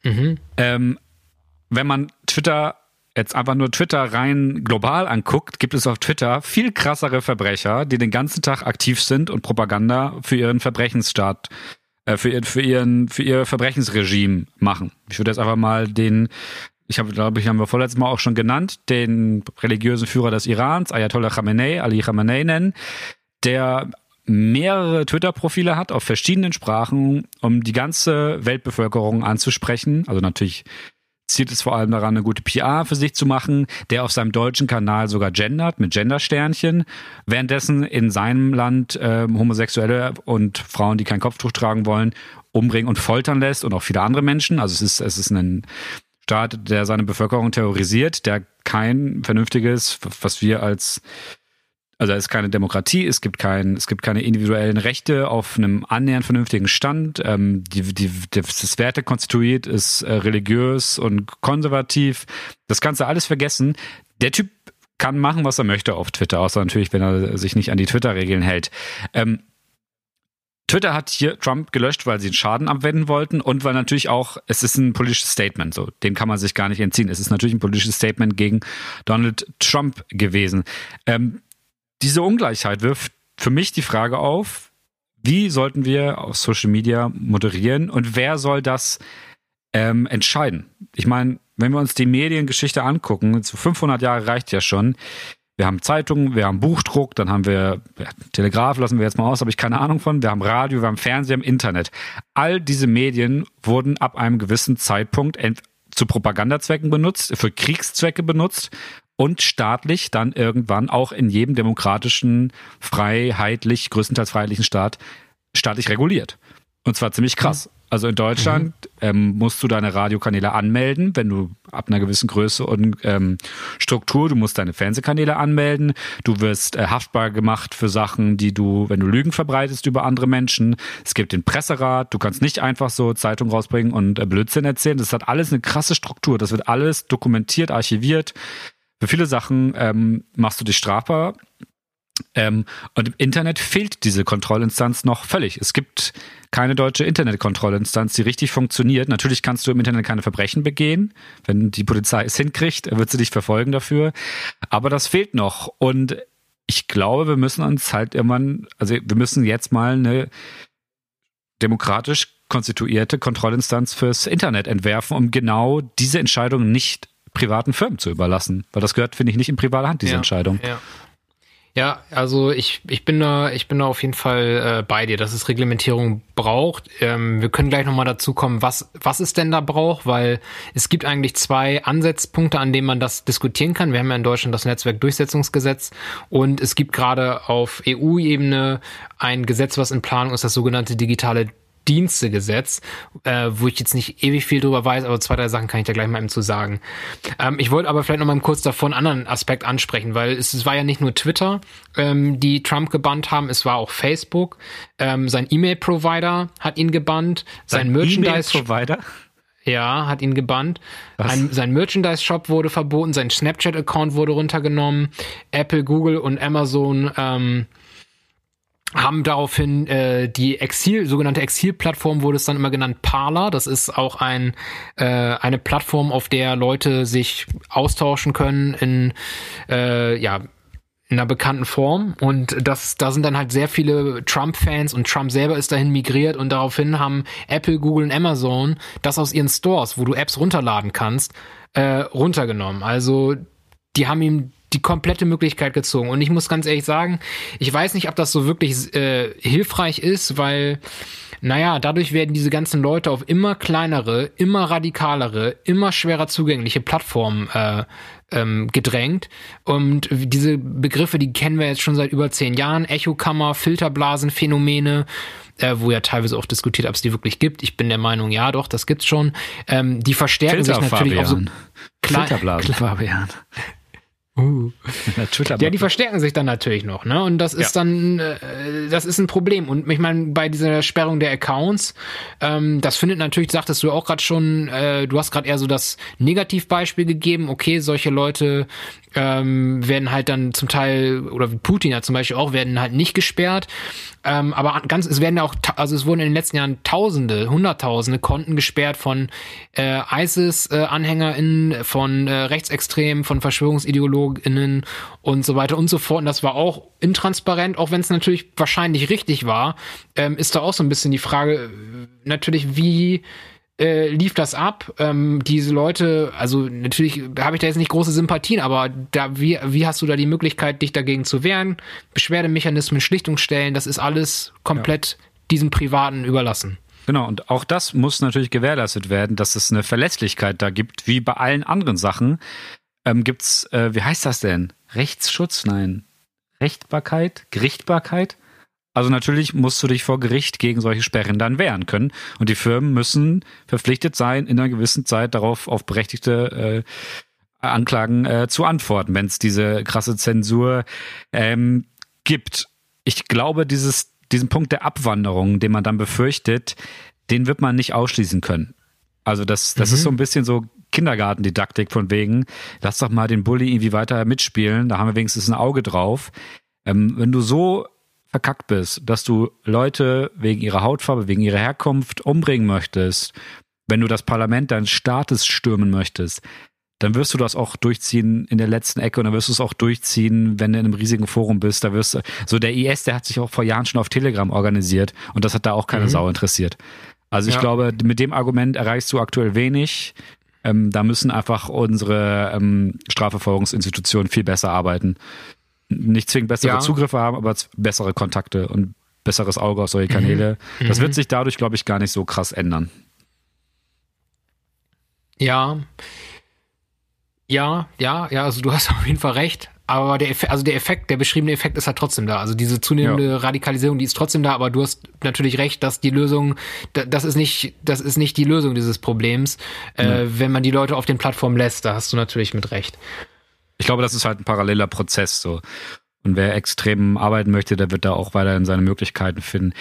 Speaker 1: Mhm. Ähm, wenn man Twitter jetzt einfach nur Twitter rein global anguckt, gibt es auf Twitter viel krassere Verbrecher, die den ganzen Tag aktiv sind und Propaganda für ihren Verbrechensstaat, äh, für, für, ihren, für ihr Verbrechensregime machen. Ich würde jetzt einfach mal den ich habe, glaube ich, haben wir vorletztes Mal auch schon genannt, den religiösen Führer des Irans, Ayatollah Khamenei, Ali Khamenei nennen, der mehrere Twitter-Profile hat auf verschiedenen Sprachen, um die ganze Weltbevölkerung anzusprechen. Also natürlich zielt es vor allem daran, eine gute PR für sich zu machen, der auf seinem deutschen Kanal sogar gendert mit Gendersternchen, währenddessen in seinem Land äh, Homosexuelle und Frauen, die kein Kopftuch tragen wollen, umbringen und foltern lässt und auch viele andere Menschen. Also es ist, es ist ein Staat, der seine Bevölkerung terrorisiert, der kein vernünftiges, was wir als also es ist keine Demokratie, es gibt kein, es gibt keine individuellen Rechte auf einem annähernd vernünftigen Stand. Ähm, die, die, das Werte konstituiert ist äh, religiös und konservativ. Das kannst du alles vergessen. Der Typ kann machen, was er möchte auf Twitter, außer natürlich, wenn er sich nicht an die Twitter-Regeln hält. Ähm, Twitter hat hier Trump gelöscht, weil sie einen Schaden abwenden wollten und weil natürlich auch, es ist ein politisches Statement, so, dem kann man sich gar nicht entziehen. Es ist natürlich ein politisches Statement gegen Donald Trump gewesen. Ähm, diese Ungleichheit wirft für mich die Frage auf, wie sollten wir auf Social Media moderieren und wer soll das ähm, entscheiden? Ich meine, wenn wir uns die Mediengeschichte angucken, so 500 Jahre reicht ja schon, wir haben Zeitungen, wir haben Buchdruck, dann haben wir ja, Telegraph, lassen wir jetzt mal aus, habe ich keine Ahnung von. Wir haben Radio, wir haben Fernsehen, wir haben Internet. All diese Medien wurden ab einem gewissen Zeitpunkt zu Propagandazwecken benutzt, für Kriegszwecke benutzt und staatlich dann irgendwann auch in jedem demokratischen, freiheitlich, größtenteils freiheitlichen Staat staatlich reguliert. Und zwar ziemlich krass. Also in Deutschland mhm. ähm, musst du deine Radiokanäle anmelden, wenn du ab einer gewissen Größe und ähm, Struktur, du musst deine Fernsehkanäle anmelden, du wirst äh, haftbar gemacht für Sachen, die du, wenn du Lügen verbreitest über andere Menschen. Es gibt den Presserat, du kannst nicht einfach so Zeitung rausbringen und äh, Blödsinn erzählen. Das hat alles eine krasse Struktur, das wird alles dokumentiert, archiviert. Für viele Sachen ähm, machst du dich strafbar ähm, und im Internet fehlt diese Kontrollinstanz noch völlig. Es gibt keine deutsche Internetkontrollinstanz, die richtig funktioniert. Natürlich kannst du im Internet keine Verbrechen begehen. Wenn die Polizei es hinkriegt, wird sie dich verfolgen dafür. Aber das fehlt noch. Und ich glaube, wir müssen uns halt irgendwann, also wir müssen jetzt mal eine demokratisch konstituierte Kontrollinstanz fürs Internet entwerfen, um genau diese Entscheidung nicht privaten Firmen zu überlassen. Weil das gehört, finde ich, nicht in private Hand, diese ja, Entscheidung.
Speaker 2: Ja. Ja, also ich, ich bin da, ich bin da auf jeden Fall äh, bei dir, dass es Reglementierung braucht. Ähm, wir können gleich nochmal dazu kommen, was, was es denn da braucht, weil es gibt eigentlich zwei Ansatzpunkte, an denen man das diskutieren kann. Wir haben ja in Deutschland das Netzwerkdurchsetzungsgesetz und es gibt gerade auf EU-Ebene ein Gesetz, was in Planung ist, das sogenannte digitale Dienstegesetz, äh, wo ich jetzt nicht ewig viel drüber weiß, aber zwei, drei Sachen kann ich da gleich mal eben zu sagen. Ähm, ich wollte aber vielleicht noch mal kurz davon einen anderen Aspekt ansprechen, weil es, es war ja nicht nur Twitter, ähm, die Trump gebannt haben, es war auch Facebook. Ähm, sein E-Mail-Provider hat ihn gebannt, sein, sein Merchandise.
Speaker 1: E-Mail-Provider?
Speaker 2: Ja, hat ihn gebannt. Ein, sein Merchandise-Shop wurde verboten, sein Snapchat-Account wurde runtergenommen. Apple, Google und Amazon ähm, haben daraufhin äh, die Exil, sogenannte Exil-Plattform wurde es dann immer genannt Parler. Das ist auch ein äh, eine Plattform, auf der Leute sich austauschen können in äh, ja in einer bekannten Form und das da sind dann halt sehr viele Trump-Fans und Trump selber ist dahin migriert und daraufhin haben Apple, Google und Amazon das aus ihren Stores, wo du Apps runterladen kannst, äh, runtergenommen. Also die haben ihm die komplette Möglichkeit gezogen. Und ich muss ganz ehrlich sagen, ich weiß nicht, ob das so wirklich äh, hilfreich ist, weil, naja, dadurch werden diese ganzen Leute auf immer kleinere, immer radikalere, immer schwerer zugängliche Plattformen äh, ähm, gedrängt. Und diese Begriffe, die kennen wir jetzt schon seit über zehn Jahren. Echokammer, Filterblasenphänomene, äh, wo ja teilweise auch diskutiert, ob es die wirklich gibt. Ich bin der Meinung, ja, doch, das gibt's schon. Ähm, die verstärken sich natürlich auch so.
Speaker 1: Filterblasen, Fabian.
Speaker 2: Uh. ja, die verstärken sich dann natürlich noch, ne? Und das ist ja. dann, äh, das ist ein Problem. Und ich meine, bei dieser Sperrung der Accounts, ähm, das findet natürlich, sagtest du auch gerade schon, äh, du hast gerade eher so das Negativbeispiel gegeben. Okay, solche Leute ähm, werden halt dann zum Teil, oder wie Putin ja zum Beispiel auch, werden halt nicht gesperrt. Ähm, aber ganz, es werden auch, also es wurden in den letzten Jahren Tausende, Hunderttausende Konten gesperrt von äh, ISIS-AnhängerInnen, von äh, Rechtsextremen, von VerschwörungsideologInnen und so weiter und so fort. Und das war auch intransparent, auch wenn es natürlich wahrscheinlich richtig war, ähm, ist da auch so ein bisschen die Frage, äh, natürlich, wie äh, lief das ab. Ähm, diese Leute, also natürlich habe ich da jetzt nicht große Sympathien, aber da, wie, wie hast du da die Möglichkeit, dich dagegen zu wehren? Beschwerdemechanismen, Schlichtungsstellen, das ist alles komplett ja. diesem Privaten überlassen.
Speaker 1: Genau, und auch das muss natürlich gewährleistet werden, dass es eine Verlässlichkeit da gibt, wie bei allen anderen Sachen. Ähm, gibt's, äh, wie heißt das denn? Rechtsschutz? Nein. Rechtbarkeit? Gerichtbarkeit? Also natürlich musst du dich vor Gericht gegen solche Sperren dann wehren können. Und die Firmen müssen verpflichtet sein, in einer gewissen Zeit darauf auf berechtigte äh, Anklagen äh, zu antworten, wenn es diese krasse Zensur ähm, gibt. Ich glaube, dieses, diesen Punkt der Abwanderung, den man dann befürchtet, den wird man nicht ausschließen können. Also das, das mhm. ist so ein bisschen so Kindergartendidaktik von wegen, lass doch mal den Bully irgendwie weiter mitspielen, da haben wir wenigstens ein Auge drauf. Ähm, wenn du so verkackt bist, dass du Leute wegen ihrer Hautfarbe, wegen ihrer Herkunft umbringen möchtest, wenn du das Parlament deines Staates stürmen möchtest, dann wirst du das auch durchziehen in der letzten Ecke und dann wirst du es auch durchziehen, wenn du in einem riesigen Forum bist. Da wirst du, so der IS, der hat sich auch vor Jahren schon auf Telegram organisiert und das hat da auch keine mhm. Sau interessiert. Also ich ja. glaube, mit dem Argument erreichst du aktuell wenig. Ähm, da müssen einfach unsere ähm, Strafverfolgungsinstitutionen viel besser arbeiten nicht zwingend bessere ja. Zugriffe haben, aber bessere Kontakte und besseres Auge auf solche Kanäle. Mhm. Das wird mhm. sich dadurch, glaube ich, gar nicht so krass ändern.
Speaker 2: Ja. Ja, ja, ja, also du hast auf jeden Fall recht. Aber der Effekt, also der Effekt, der beschriebene Effekt ist halt trotzdem da. Also diese zunehmende ja. Radikalisierung, die ist trotzdem da, aber du hast natürlich recht, dass die Lösung, das ist nicht, das ist nicht die Lösung dieses Problems, äh, ja. wenn man die Leute auf den Plattformen lässt. Da hast du natürlich mit recht
Speaker 1: ich glaube, das ist halt ein paralleler Prozess so. Und wer extrem arbeiten möchte, der wird da auch weiterhin seine Möglichkeiten finden.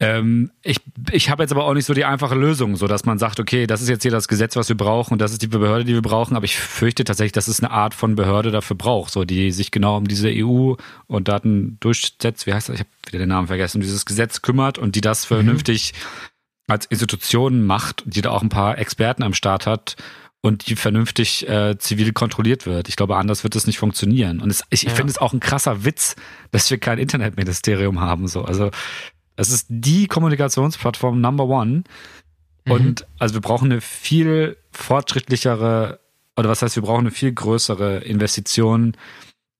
Speaker 1: Ähm, ich ich habe jetzt aber auch nicht so die einfache Lösung, so dass man sagt, okay, das ist jetzt hier das Gesetz, was wir brauchen und das ist die Behörde, die wir brauchen. Aber ich fürchte tatsächlich, dass es eine Art von Behörde dafür braucht, so die sich genau um diese EU und Datendurchsetz, wie heißt das? Ich habe wieder den Namen vergessen, um dieses Gesetz kümmert und die das vernünftig mhm. als Institution macht, die da auch ein paar Experten am Start hat und die vernünftig äh, zivil kontrolliert wird. Ich glaube, anders wird es nicht funktionieren. Und es, ich, ja. ich finde es auch ein krasser Witz, dass wir kein Internetministerium haben. So, also es ist die Kommunikationsplattform Number One. Mhm. Und also wir brauchen eine viel fortschrittlichere oder was heißt, wir brauchen eine viel größere Investition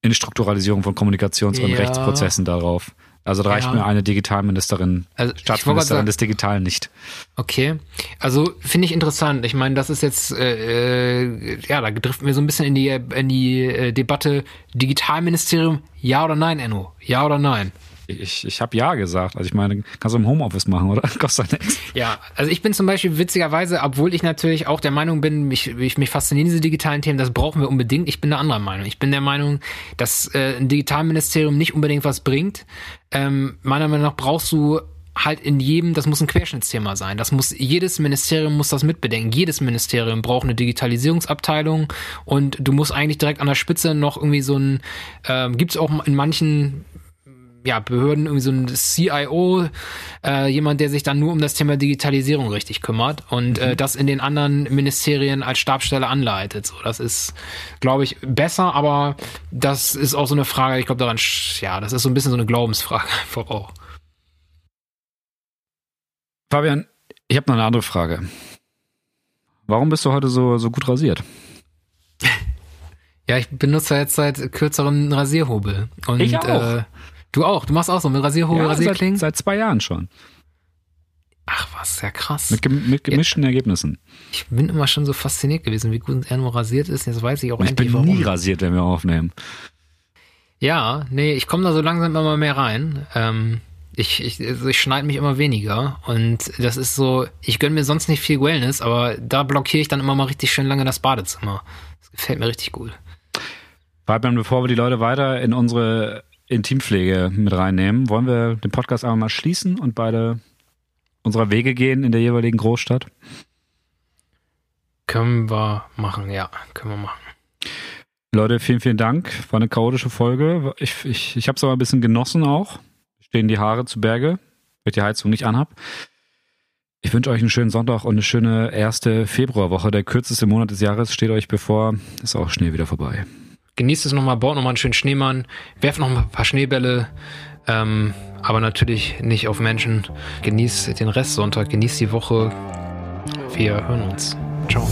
Speaker 1: in die Strukturalisierung von Kommunikations- und
Speaker 2: Ja.
Speaker 1: Rechtsprozessen darauf. Also da reicht
Speaker 2: Ja.
Speaker 1: mir eine Digitalministerin,
Speaker 2: Also,
Speaker 1: Staatsministerin des Digitalen nicht.
Speaker 2: Okay, also finde ich interessant. Ich meine, das ist jetzt, äh, äh, ja, da driften wir so ein bisschen in die, in die äh, Debatte Digitalministerium, ja oder nein, Enno? Ja oder nein?
Speaker 1: Ich, ich habe ja gesagt. Also ich meine, kannst du im Homeoffice machen, oder? Kostet ja nichts.
Speaker 2: Ja, also ich bin zum Beispiel witzigerweise, obwohl ich natürlich auch der Meinung bin, mich, mich, mich faszinieren diese digitalen Themen, das brauchen wir unbedingt. Ich bin der anderer Meinung. Ich bin der Meinung, dass äh, ein Digitalministerium nicht unbedingt was bringt. Ähm, meiner Meinung nach brauchst du halt in jedem, das muss ein Querschnittsthema sein. Das muss, jedes Ministerium muss das mitbedenken. Jedes Ministerium braucht eine Digitalisierungsabteilung und du musst eigentlich direkt an der Spitze noch irgendwie so ein, ähm, gibt's auch in manchen ja, Behörden irgendwie so ein CIO, äh, jemand, der sich dann nur um das Thema Digitalisierung richtig kümmert und äh, das in den anderen Ministerien als Stabsstelle anleitet. So, das ist, glaube ich, besser, aber das ist auch so eine Frage, ich glaube daran, ja, das ist so ein bisschen so eine Glaubensfrage einfach auch.
Speaker 1: Fabian, ich habe noch eine andere Frage. Warum bist du heute so, so gut rasiert?
Speaker 2: Ja, ich benutze jetzt seit kürzerem Rasierhobel. Und,
Speaker 1: Ich auch.
Speaker 2: Äh, du auch, du machst auch so mit Rasierhobel,
Speaker 1: seit,
Speaker 2: Rasierklingen?
Speaker 1: seit zwei Jahren schon.
Speaker 2: Ach was, ja krass.
Speaker 1: Mit, mit gemischten Ergebnissen.
Speaker 2: Ich bin immer schon so fasziniert gewesen, wie gut er nur rasiert ist. Jetzt weiß ich auch
Speaker 1: Und ich
Speaker 2: endlich,
Speaker 1: bin
Speaker 2: warum.
Speaker 1: nie rasiert, wenn wir aufnehmen.
Speaker 2: Ja, nee, ich komme da so langsam immer mehr rein. Ähm, ich ich, also ich schneide mich immer weniger und das ist so, ich gönn mir sonst nicht viel Wellness, aber da blockiere ich dann immer mal richtig schön lange das Badezimmer. Das gefällt mir richtig gut.
Speaker 1: Fabian, bevor wir die Leute weiter in unsere Intimpflege mit reinnehmen, wollen wir den Podcast einmal mal schließen und beide unserer Wege gehen in der jeweiligen Großstadt.
Speaker 2: Können wir machen, ja, können wir machen.
Speaker 1: Leute, vielen, vielen Dank. War eine chaotische Folge. Ich, ich, ich habe es aber ein bisschen genossen auch. Stehen die Haare zu Berge, weil ich die Heizung nicht anhab. Ich wünsche euch einen schönen Sonntag und eine schöne erste Februarwoche. Der kürzeste Monat des Jahres steht euch bevor. Ist auch schnell wieder vorbei.
Speaker 2: Genießt es nochmal, baut nochmal einen schönen Schneemann, werft noch mal ein paar Schneebälle, ähm, aber natürlich nicht auf Menschen. Genießt den Restsonntag, genießt die Woche. Wir hören uns. Ciao.